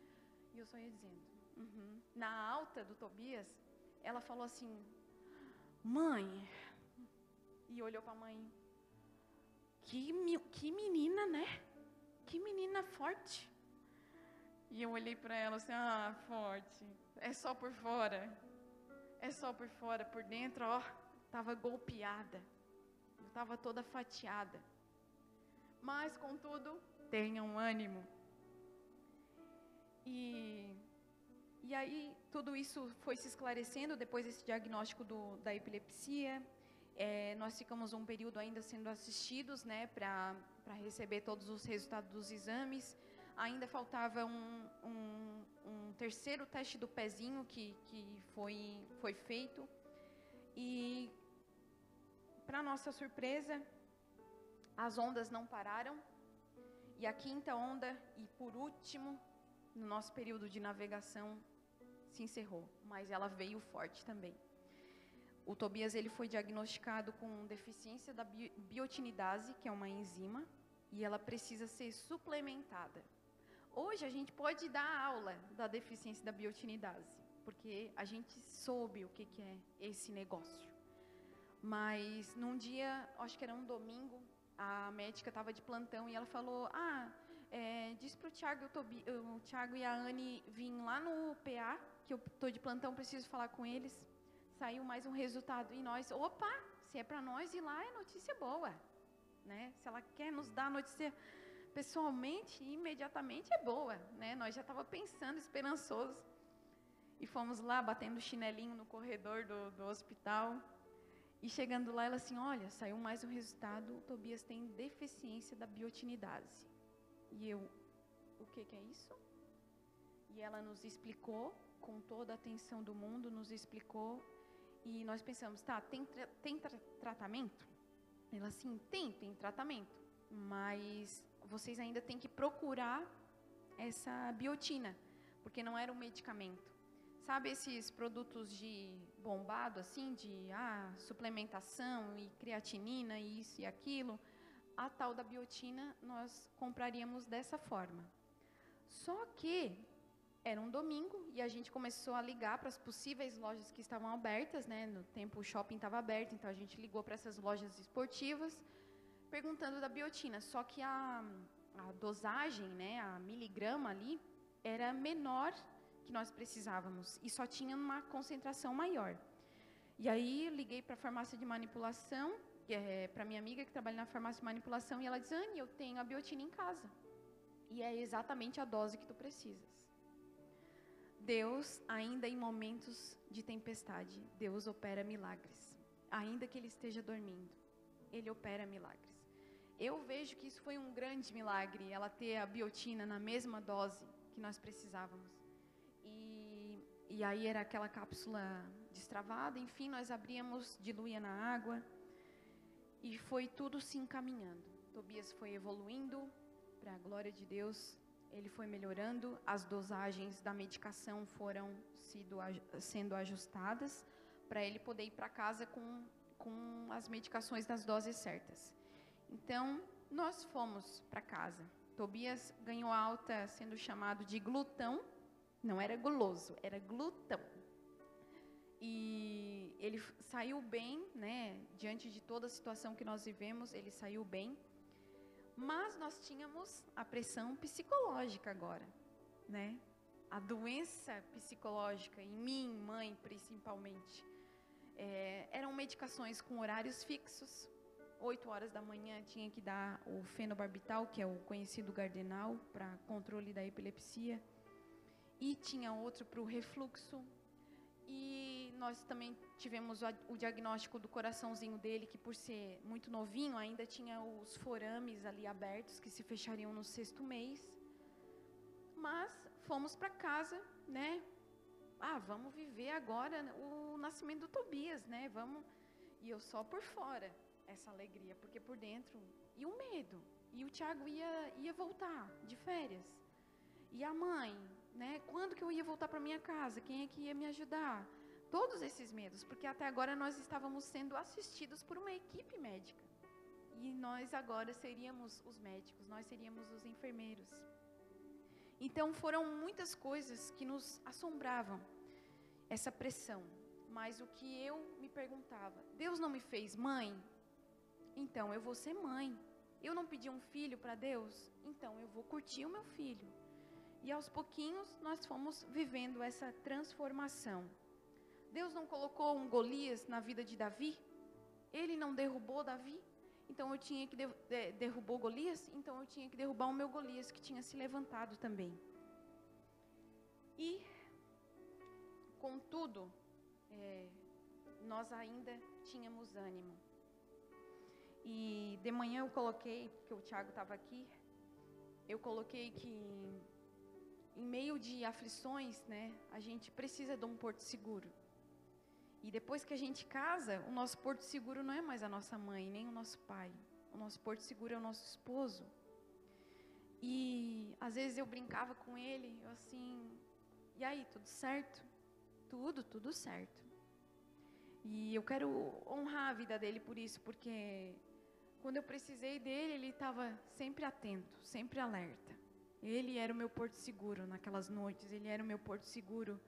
Speaker 1: E eu só ia dizendo. Uhum. Na alta do Tobias, ela falou assim: "Mãe", e olhou para a mãe. Que, que menina, né? Que menina forte. E eu olhei para ela assim: "Ah, forte. É só por fora. É só por fora, por dentro, ó, estava golpeada. Estava toda fatiada. Mas, contudo, tenham ânimo. E, e aí, tudo isso foi se esclarecendo depois desse diagnóstico do, da epilepsia. É, nós ficamos um período ainda sendo assistidos né, para receber todos os resultados dos exames. Ainda faltava um, um, um terceiro teste do pezinho que, que foi, foi feito. E, para nossa surpresa, as ondas não pararam. E a quinta onda, e por último, no nosso período de navegação, se encerrou. Mas ela veio forte também. O Tobias ele foi diagnosticado com deficiência da biotinidase, que é uma enzima, e ela precisa ser suplementada. Hoje a gente pode dar aula da deficiência da biotinidase, porque a gente soube o que, que é esse negócio. Mas num dia, acho que era um domingo, a médica estava de plantão e ela falou: Ah, é, diz para o Thiago, o Thiago e a Anne vir lá no PA, que eu estou de plantão, preciso falar com eles. Saiu mais um resultado e nós, opa, se é para nós ir lá é notícia boa, né? Se ela quer nos dar notícia pessoalmente, imediatamente é boa, né? Nós já estava pensando, esperançoso. E fomos lá batendo chinelinho no corredor do, do hospital. E chegando lá, ela assim: Olha, saiu mais um resultado. O Tobias tem deficiência da biotinidase. E eu, o que, que é isso? E ela nos explicou, com toda a atenção do mundo, nos explicou. E nós pensamos: Tá, tem, tra tem tra tratamento? Ela assim: Tem, tem tratamento. Mas vocês ainda têm que procurar essa biotina, porque não era um medicamento. Sabe esses produtos de bombado, assim, de ah, suplementação e creatinina e isso e aquilo? A tal da biotina nós compraríamos dessa forma. Só que era um domingo e a gente começou a ligar para as possíveis lojas que estavam abertas, né? No tempo o shopping estava aberto, então a gente ligou para essas lojas esportivas perguntando da biotina, só que a, a dosagem, né, a miligrama ali, era menor que nós precisávamos e só tinha uma concentração maior. E aí liguei para a farmácia de manipulação, é para minha amiga que trabalha na farmácia de manipulação, e ela diz: Anne, eu tenho a biotina em casa. E é exatamente a dose que tu precisas. Deus, ainda em momentos de tempestade, Deus opera milagres. Ainda que ele esteja dormindo, ele opera milagres. Eu vejo que isso foi um grande milagre, ela ter a biotina na mesma dose que nós precisávamos. E, e aí era aquela cápsula destravada, enfim, nós abríamos, diluía na água e foi tudo se encaminhando. Tobias foi evoluindo, para a glória de Deus, ele foi melhorando, as dosagens da medicação foram sido, sendo ajustadas para ele poder ir para casa com, com as medicações das doses certas. Então, nós fomos para casa. Tobias ganhou alta sendo chamado de glutão, não era guloso, era glutão. E ele saiu bem, né? Diante de toda a situação que nós vivemos, ele saiu bem. Mas nós tínhamos a pressão psicológica agora, né? A doença psicológica em mim, mãe, principalmente. É, eram medicações com horários fixos, 8 horas da manhã tinha que dar o fenobarbital, que é o conhecido gardenal, para controle da epilepsia. e tinha outro para o refluxo. E nós também tivemos o, diagnóstico do coraçãozinho dele, que por ser muito novinho, ainda tinha os forames ali abertos, que se fechariam no sexto mês. Mas fomos para casa, né? Ah, vamos viver agora o nascimento do Tobias, né? Vamos. E eu só por fora essa alegria, porque por dentro. E o medo. E o Tiago ia, ia voltar de férias. E a mãe, né? Quando que eu ia voltar para minha casa? Quem é que ia me ajudar? Todos esses medos, porque até agora nós estávamos sendo assistidos por uma equipe médica. E nós agora seríamos os médicos, nós seríamos os enfermeiros. Então foram muitas coisas que nos assombravam, essa pressão. Mas o que eu me perguntava, Deus não me fez mãe? Então eu vou ser mãe. Eu não pedi um filho para Deus? Então eu vou curtir o meu filho. E aos pouquinhos nós fomos vivendo essa transformação. Deus não colocou um Golias na vida de Davi? Ele não derrubou Davi? Então eu tinha que de, de, derrubou Golias? Então eu tinha que derrubar o meu Golias que tinha se levantado também. E contudo, é, nós ainda tínhamos ânimo. E de manhã eu coloquei, porque o Tiago estava aqui, eu coloquei que em meio de aflições, né, a gente precisa de um porto seguro. E depois que a gente casa, o nosso porto seguro não é mais a nossa mãe, nem o nosso pai. O nosso porto seguro é o nosso esposo. E às vezes eu brincava com ele, eu assim, e aí, tudo certo? Tudo, tudo certo. E eu quero honrar a vida dele por isso, porque quando eu precisei dele, ele estava sempre atento, sempre alerta. Ele era o meu porto seguro naquelas noites, ele era o meu porto seguro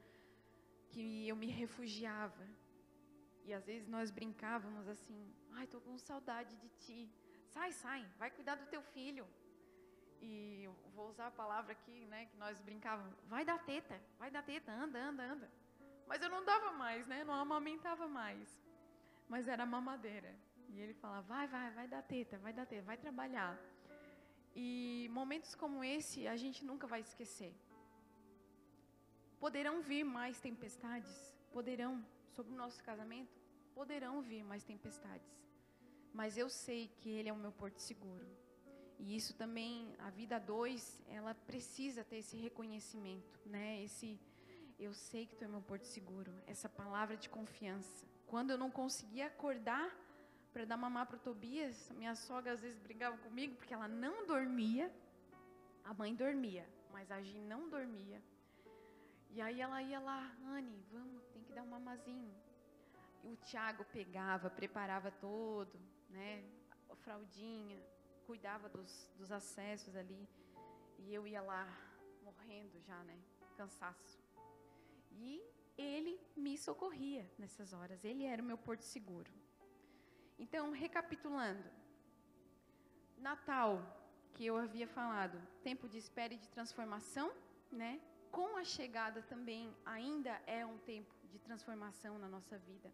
Speaker 1: que eu me refugiava. E às vezes nós brincávamos assim: ai, estou com saudade de ti. Sai, sai, vai cuidar do teu filho. E vou usar a palavra aqui, né, que nós brincávamos: vai dar teta, vai dar teta, anda, anda, anda. Mas eu não dava mais, né, não amamentava mais. Mas era mamadeira. E ele falava: vai, vai, vai dar teta, vai dar teta, vai trabalhar. E momentos como esse a gente nunca vai esquecer. Poderão vir mais tempestades, poderão, sobre o nosso casamento, poderão vir mais tempestades. Mas eu sei que Ele é o meu porto seguro. E isso também, a vida dois, ela precisa ter esse reconhecimento, né? Esse, eu sei que Tu é meu porto seguro. Essa palavra de confiança. Quando eu não conseguia acordar para dar mamar para o Tobias. Minha sogra às vezes brigava comigo porque ela não dormia. A mãe dormia, mas a Gi não dormia. E aí ela ia lá, Anne, vamos, que dar um mamazinho. E o Tiago pegava, preparava todo, né? A fraldinha, cuidava dos, dos acessos ali. E eu ia lá, morrendo já, né? Cansaço. E ele me socorria nessas horas. Ele era o meu porto seguro. Então, recapitulando. Natal, que eu havia falado, tempo de espera e de transformação, né? Com a chegada também ainda é um tempo de transformação na nossa vida.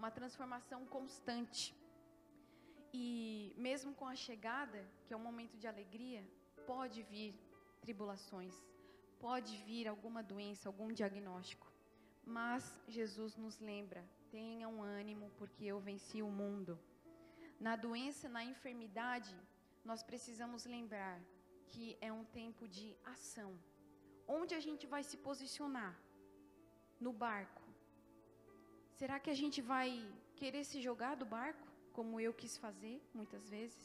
Speaker 1: Uma transformação constante. E mesmo com a chegada, que é um momento de alegria, pode vir tribulações, pode vir alguma doença, algum diagnóstico. Mas Jesus nos lembra Tenham ânimo, porque eu venci o mundo. Na doença, na enfermidade, nós precisamos lembrar que é um tempo de ação. Onde a gente vai se posicionar? No barco. Será que a gente vai querer se jogar do barco, como eu quis fazer muitas vezes?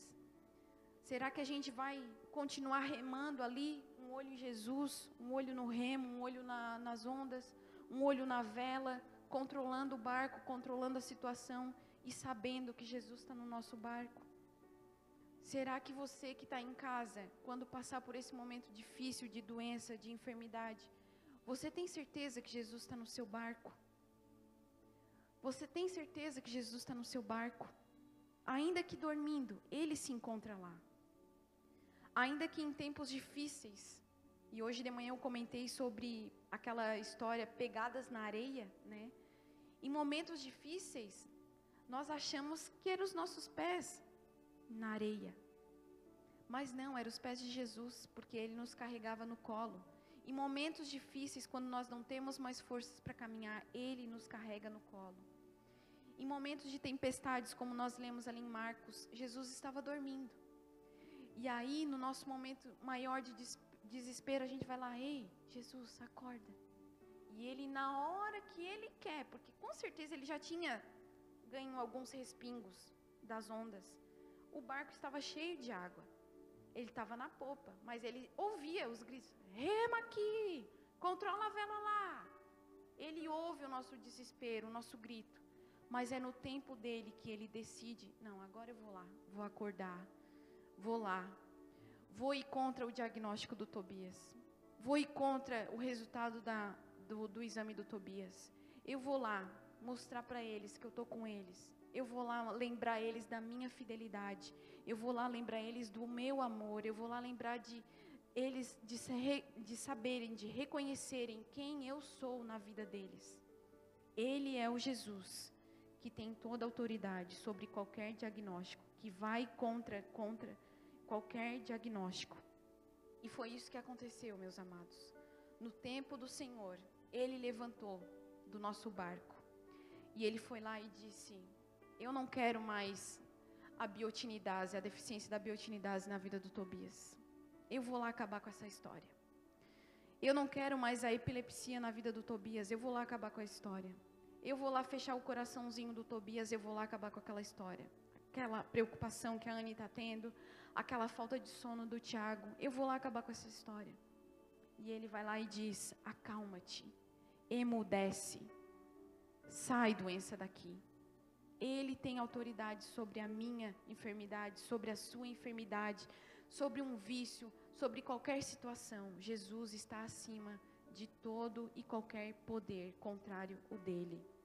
Speaker 1: Será que a gente vai continuar remando ali, um olho em Jesus, um olho no remo, um olho na, nas ondas, um olho na vela, controlando o barco, controlando a situação e sabendo que Jesus está no nosso barco? Será que você que está em casa, quando passar por esse momento difícil de doença, de enfermidade, você tem certeza que Jesus está no seu barco? Você tem certeza que Jesus está no seu barco? Ainda que dormindo, Ele se encontra lá. Ainda que em tempos difíceis, e hoje de manhã eu comentei sobre aquela história pegadas na areia, né? Em momentos difíceis, nós achamos que eram os nossos pés na areia. Mas não, eram os pés de Jesus, porque ele nos carregava no colo. Em momentos difíceis, quando nós não temos mais forças para caminhar, Ele nos carrega no colo. Em momentos de tempestades, como nós lemos ali em Marcos, Jesus estava dormindo. E aí, no nosso momento maior de desespero, a gente vai lá, ei, Jesus, acorda. E ele, na hora que ele quer, porque com certeza ele já tinha ganho alguns respingos das ondas, o barco estava cheio de água. Ele estava na popa, mas ele ouvia os gritos: rema aqui, controla a vela lá. Ele ouve o nosso desespero, o nosso grito, mas é no tempo dele que ele decide: não, agora eu vou lá, vou acordar, vou lá, vou ir contra o diagnóstico do Tobias, vou ir contra o resultado da, do, do exame do Tobias. Eu vou lá mostrar para eles que eu estou com eles. Eu vou lá lembrar eles da minha fidelidade. Eu vou lá lembrar eles do meu amor. Eu vou lá lembrar de eles de, de saberem, de reconhecerem quem eu sou na vida deles. Ele é o Jesus que tem toda autoridade sobre qualquer diagnóstico, que vai contra contra qualquer diagnóstico. E foi isso que aconteceu, meus amados. No tempo do Senhor, ele levantou do nosso barco. E ele foi lá e disse: Eu não quero mais a biotinidase, a deficiência da biotinidase na vida do Tobias. Eu vou lá acabar com essa história. Eu não quero mais a epilepsia na vida do Tobias. Eu vou lá acabar com a história. Eu vou lá fechar o coraçãozinho do Tobias. Eu vou lá acabar com aquela história. Aquela preocupação que a Anne está tendo, aquela falta de sono do Tiago. Eu vou lá acabar com essa história. E ele vai lá e diz: Acalma-te, emudece, sai doença daqui. Ele tem autoridade sobre a minha enfermidade, sobre a sua enfermidade, sobre um vício, sobre qualquer situação. Jesus está acima de todo e qualquer poder contrário o dele.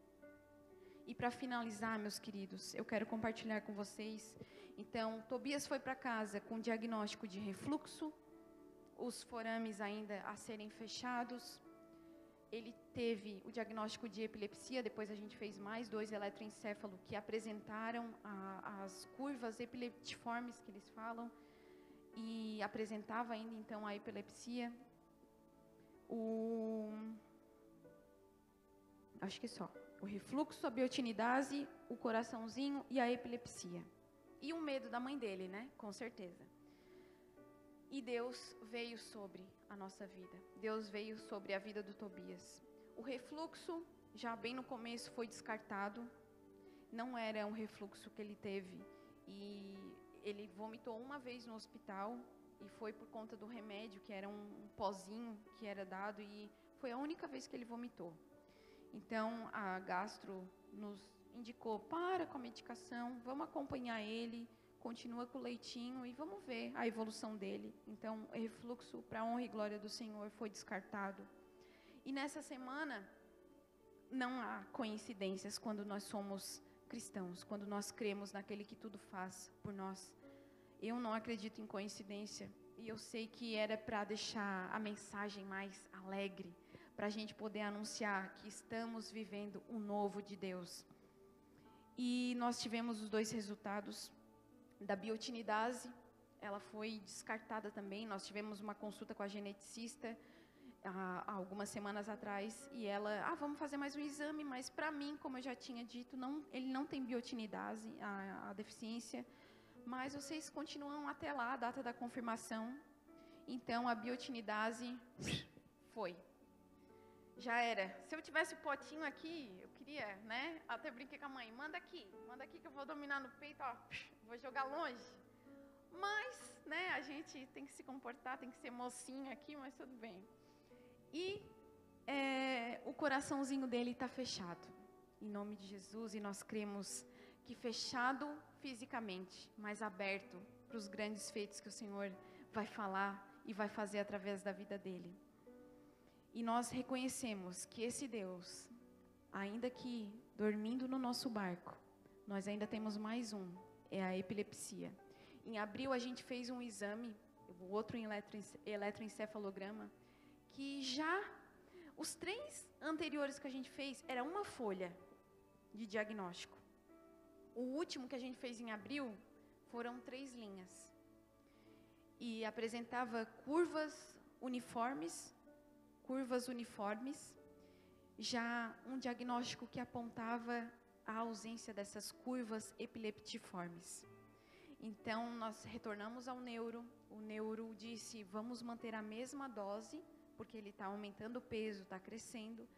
Speaker 1: E para finalizar, meus queridos, eu quero compartilhar com vocês. Então, Tobias foi para casa com diagnóstico de refluxo, os forames ainda a serem fechados. Ele teve o diagnóstico de epilepsia, depois a gente fez mais dois eletroencéfalos que apresentaram a, as curvas epileptiformes que eles falam e apresentava ainda então a epilepsia. O acho que só o refluxo, a biotinidase, o coraçãozinho e a epilepsia. E o medo da mãe dele, né? Com certeza. E Deus veio sobre a nossa vida. Deus veio sobre a vida do Tobias. O refluxo, já bem no começo, foi descartado. Não era um refluxo que ele teve. E ele vomitou uma vez no hospital. E foi por conta do remédio, que era um pozinho que era dado. E foi a única vez que ele vomitou. Então, a gastro nos indicou: para com a medicação, vamos acompanhar ele continua com o leitinho e vamos ver a evolução dele. Então, o refluxo para honra e glória do Senhor foi descartado. E nessa semana, não há coincidências quando nós somos cristãos, quando nós cremos naquele que tudo faz por nós. Eu não acredito em coincidência e eu sei que era para deixar a mensagem mais alegre, para a gente poder anunciar que estamos vivendo o novo de Deus. E nós tivemos os dois resultados da biotinidase, ela foi descartada também. Nós tivemos uma consulta com a geneticista há, algumas semanas atrás e ela, ah, vamos fazer mais um exame, mas para mim, como eu já tinha dito, não, ele não tem biotinidase, a, a deficiência, mas vocês continuam até lá a data da confirmação. Então a biotinidase foi. Já era. Se eu tivesse o potinho aqui, eu queria, né? Até brinquei com a mãe, manda aqui, manda aqui que eu vou dominar no peito, ó vou jogar longe. Mas, né, a gente tem que se comportar, tem que ser mocinha aqui, mas tudo bem. E é, o coraçãozinho dele está fechado, em nome de Jesus, e nós cremos que fechado fisicamente, mas aberto para os grandes feitos que o Senhor vai falar e vai fazer através da vida dele. E nós reconhecemos que esse Deus, ainda que dormindo no nosso barco, nós ainda temos mais um é a epilepsia. Em abril a gente fez um exame, o outro eletroencefalograma, que já os três anteriores que a gente fez era uma folha de diagnóstico. O último que a gente fez em abril foram três linhas. E apresentava curvas uniformes curvas uniformes, já um diagnóstico que apontava a ausência dessas curvas epileptiformes. Então, nós retornamos ao neuro. O neuro disse: vamos manter a mesma dose, porque ele está aumentando o peso, está crescendo,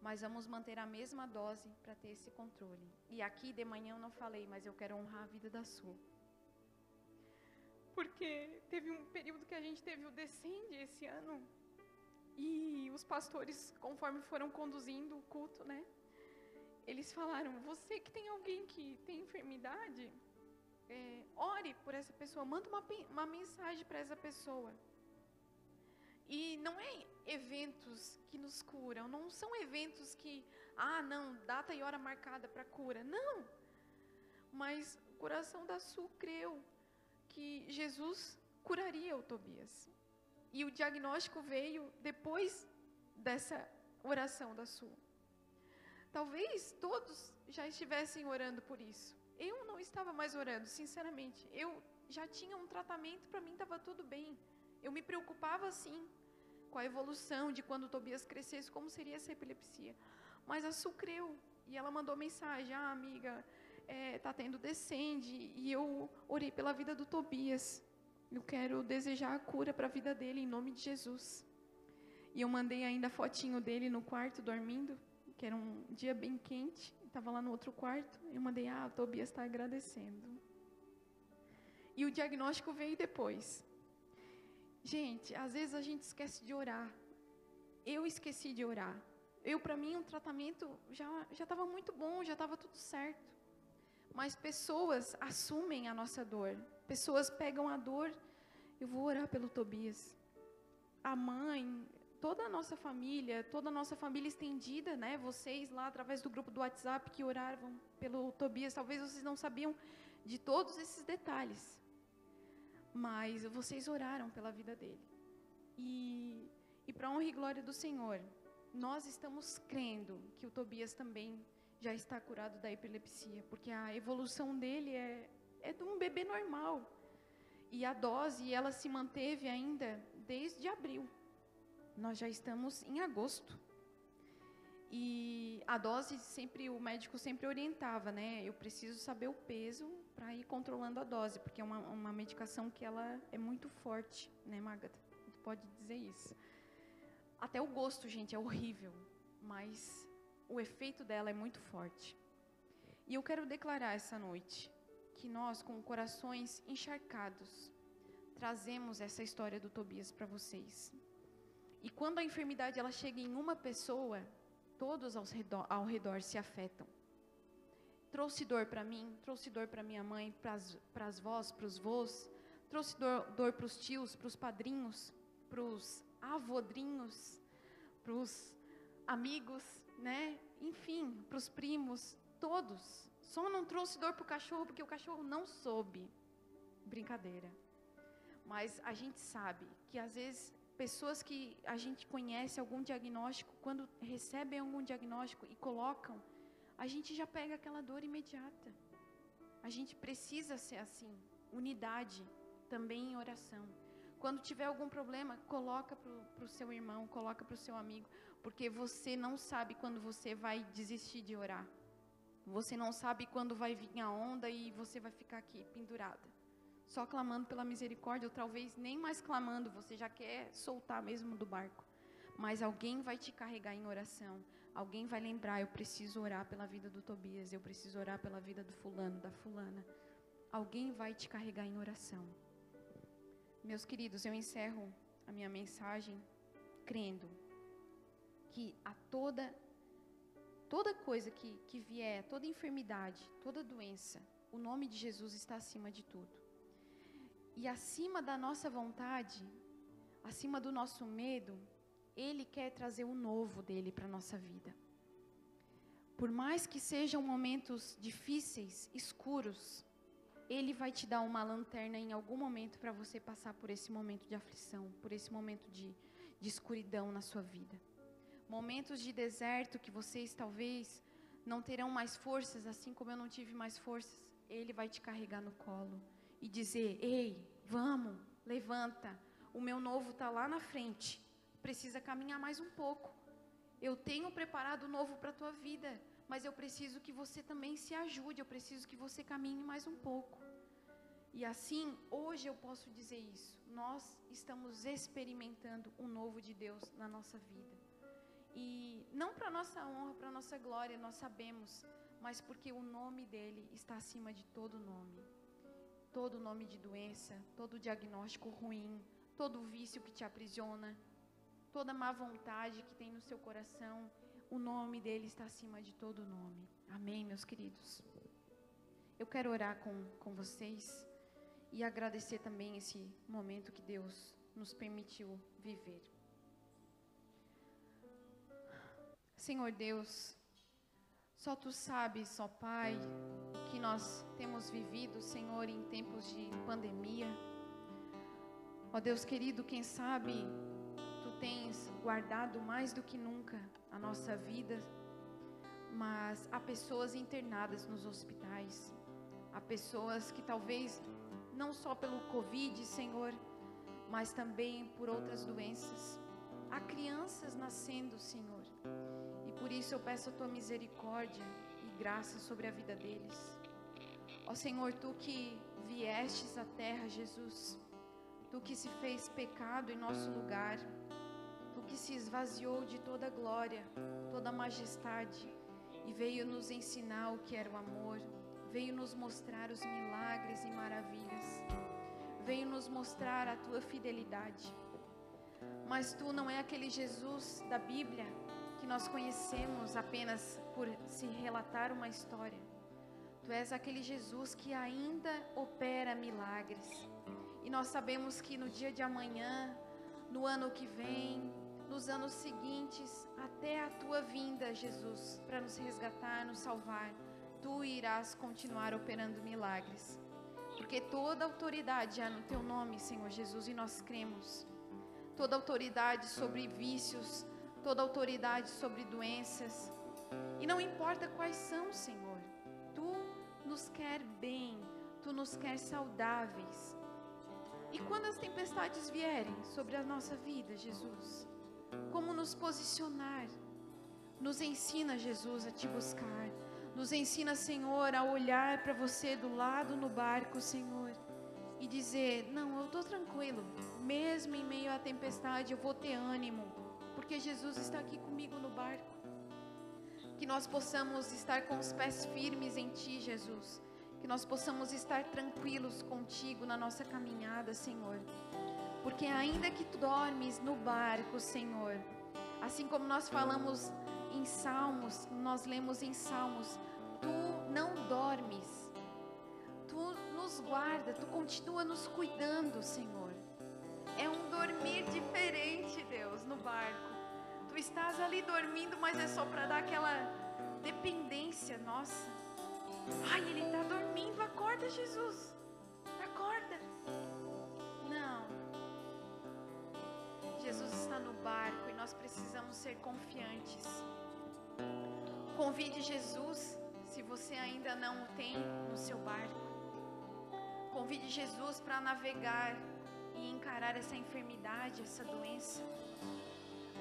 Speaker 1: mas vamos manter a mesma dose para ter esse controle. E aqui de manhã eu não falei, mas eu quero honrar a vida da sua. Porque teve um período que a gente teve o Descende esse ano, e os pastores, conforme foram conduzindo o culto, né? Eles falaram: você que tem alguém que tem enfermidade, é, ore por essa pessoa, manda uma, uma mensagem para essa pessoa. E não é eventos que nos curam, não são eventos que, ah, não, data e hora marcada para cura. Não. Mas o coração da Su creu que Jesus curaria o Tobias. E o diagnóstico veio depois dessa oração da Su. Talvez todos já estivessem orando por isso. Eu não estava mais orando, sinceramente. Eu já tinha um tratamento, para mim estava tudo bem. Eu me preocupava sim com a evolução de quando o Tobias crescesse, como seria essa epilepsia. Mas a Su creu e ela mandou mensagem: Ah, amiga, é, tendo descende. E eu orei pela vida do Tobias. Eu quero desejar a cura para a vida dele em nome de Jesus. E eu mandei ainda a fotinho dele no quarto dormindo, que era um dia bem quente estava lá no outro quarto, eu mandei, ah, o Tobias está agradecendo. E o diagnóstico veio depois. Gente, às vezes a gente esquece de orar. Eu esqueci de orar. Eu, para mim, o tratamento já estava muito bom, já estava tudo certo. Mas pessoas assumem a nossa dor. Pessoas pegam a dor. Eu vou orar pelo Tobias. A mãe, toda a nossa família, toda a nossa família estendida, né? Vocês lá através do grupo do WhatsApp que oravam pelo Tobias, talvez vocês não sabiam de todos esses detalhes. Mas vocês oraram pela vida dele. E e para honra e glória do Senhor, nós estamos crendo que o Tobias também já está curado da epilepsia, porque a evolução dele é, é de um bebê normal. E a dose, ela se manteve ainda desde abril. Nós já estamos em agosto. E a dose sempre o médico sempre orientava, né? Eu preciso saber o peso para ir controlando a dose, porque é uma, uma medicação que ela é muito forte, né, Magata? Tu pode dizer isso. Até o gosto, gente, é horrível, mas o efeito dela é muito forte. E eu quero declarar essa noite que nós, com corações encharcados, trazemos essa história do Tobias para vocês. E quando a enfermidade ela chega em uma pessoa, todos ao redor, ao redor se afetam. Trouxe dor para mim, trouxe dor para minha mãe, para as vós, para os vós, trouxe dor, para os tios, para os padrinhos, para os avodrinhos, para os amigos, né? Enfim, para os primos, todos. Só não trouxe dor para o cachorro porque o cachorro não soube. Brincadeira. Mas a gente sabe que às vezes pessoas que a gente conhece algum diagnóstico, quando recebem algum diagnóstico e colocam, a gente já pega aquela dor imediata. A gente precisa ser assim, unidade, também em oração. Quando tiver algum problema, coloca para o seu irmão, coloca para o seu amigo, porque você não sabe quando você vai desistir de orar. Você não sabe quando vai vir a onda e você vai ficar aqui pendurada só clamando pela misericórdia, ou talvez nem mais clamando, você já quer soltar mesmo do barco. Mas alguém vai te carregar em oração. Alguém vai lembrar, eu preciso orar pela vida do Tobias, eu preciso orar pela vida do fulano, da fulana. Alguém vai te carregar em oração. Meus queridos, eu encerro a minha mensagem crendo que a toda toda coisa que, que vier, toda enfermidade, toda doença, o nome de Jesus está acima de tudo. E acima da nossa vontade, acima do nosso medo, Ele quer trazer o novo dele para a nossa vida. Por mais que sejam momentos difíceis, escuros, Ele vai te dar uma lanterna em algum momento para você passar por esse momento de aflição, por esse momento de, de escuridão na sua vida. Momentos de deserto que vocês talvez não terão mais forças, assim como eu não tive mais forças, Ele vai te carregar no colo e dizer: Ei, vamos, levanta, o meu novo está lá na frente, precisa caminhar mais um pouco. Eu tenho preparado novo para a tua vida, mas eu preciso que você também se ajude, eu preciso que você caminhe mais um pouco. E assim, hoje eu posso dizer isso. Nós estamos experimentando o novo de Deus na nossa vida. E não para nossa honra, para nossa glória, nós sabemos, mas porque o nome dele está acima de todo nome. Todo nome de doença, todo diagnóstico ruim, todo vício que te aprisiona, toda má vontade que tem no seu coração, o nome dele está acima de todo nome. Amém, meus queridos. Eu quero orar com, com vocês e agradecer também esse momento que Deus nos permitiu viver. Senhor Deus, só tu sabes, só Pai, que nós temos vivido, Senhor, em tempos de pandemia. Ó Deus querido, quem sabe tu tens guardado mais do que nunca a nossa vida, mas há pessoas internadas nos hospitais, há pessoas que talvez não só pelo Covid, Senhor, mas também por outras doenças. Há crianças nascendo, Senhor, por isso eu peço a tua misericórdia e graça sobre a vida deles. Ó Senhor, tu que viestes à terra, Jesus, tu que se fez pecado em nosso lugar, tu que se esvaziou de toda glória, toda majestade e veio nos ensinar o que era o amor veio nos mostrar os milagres e maravilhas, veio nos mostrar a tua fidelidade. Mas tu não é aquele Jesus da Bíblia que nós conhecemos apenas por se relatar uma história. Tu és aquele Jesus que ainda opera milagres. E nós sabemos que no dia de amanhã, no ano que vem, nos anos seguintes, até a tua vinda, Jesus, para nos resgatar, nos salvar tu irás continuar operando milagres. Porque toda autoridade há no teu nome, Senhor Jesus, e nós cremos. Toda autoridade sobre vícios, toda autoridade sobre doenças. E não importa quais são, Senhor. Tu nos quer bem, tu nos quer saudáveis. E quando as tempestades vierem sobre a nossa vida, Jesus, como nos posicionar? Nos ensina, Jesus, a te buscar. Nos ensina, Senhor, a olhar para você do lado no barco, Senhor, e dizer: Não, eu estou tranquilo, mesmo em meio à tempestade, eu vou ter ânimo, porque Jesus está aqui comigo no barco. Que nós possamos estar com os pés firmes em Ti, Jesus. Que nós possamos estar tranquilos contigo na nossa caminhada, Senhor. Porque ainda que tu dormes no barco, Senhor, assim como nós falamos em Salmos, nós lemos em Salmos, tu não dormes, tu nos guarda, tu continua nos cuidando, Senhor. É um dormir diferente, Deus, no barco. Tu estás ali dormindo, mas é só para dar aquela dependência nossa. Ai, ele está dormindo, acorda, Jesus. Acorda. Não. Jesus está no barco e nós precisamos ser confiantes. Convide Jesus, se você ainda não o tem no seu barco. Convide Jesus para navegar e encarar essa enfermidade, essa doença.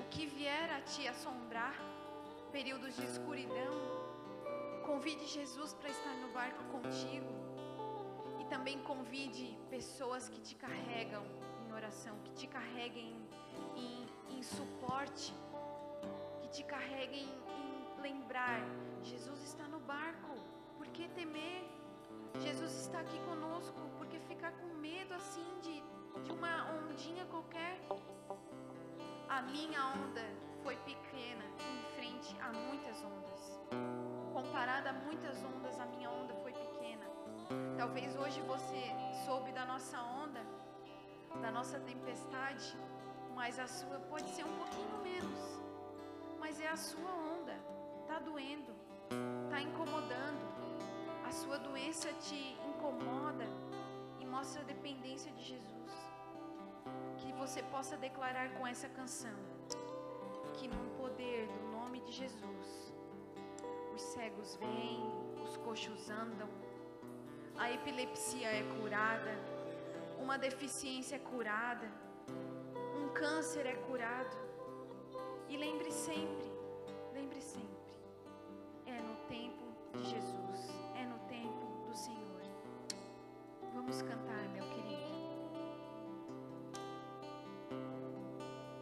Speaker 1: O que vier a te assombrar, períodos de escuridão, convide Jesus para estar no barco contigo. E também convide pessoas que te carregam em oração, que te carreguem em, em suporte, que te carreguem lembrar: Jesus está no barco, por que temer? Jesus está aqui conosco, por que ficar com medo assim de, de uma ondinha qualquer? A minha onda foi pequena em frente a muitas ondas. Comparada a muitas ondas, a minha onda foi pequena. Talvez hoje você soube da nossa onda, da nossa tempestade, mas a sua pode ser um pouquinho menos. Mas é a sua onda está doendo, está incomodando, a sua doença te incomoda e mostra a dependência de Jesus. Que você possa declarar com essa canção que no poder do nome de Jesus, os cegos vêm, os coxos andam, a epilepsia é curada, uma deficiência é curada, um câncer é curado. E lembre sempre, lembre sempre, é no tempo de Jesus, é no tempo do Senhor. Vamos cantar, meu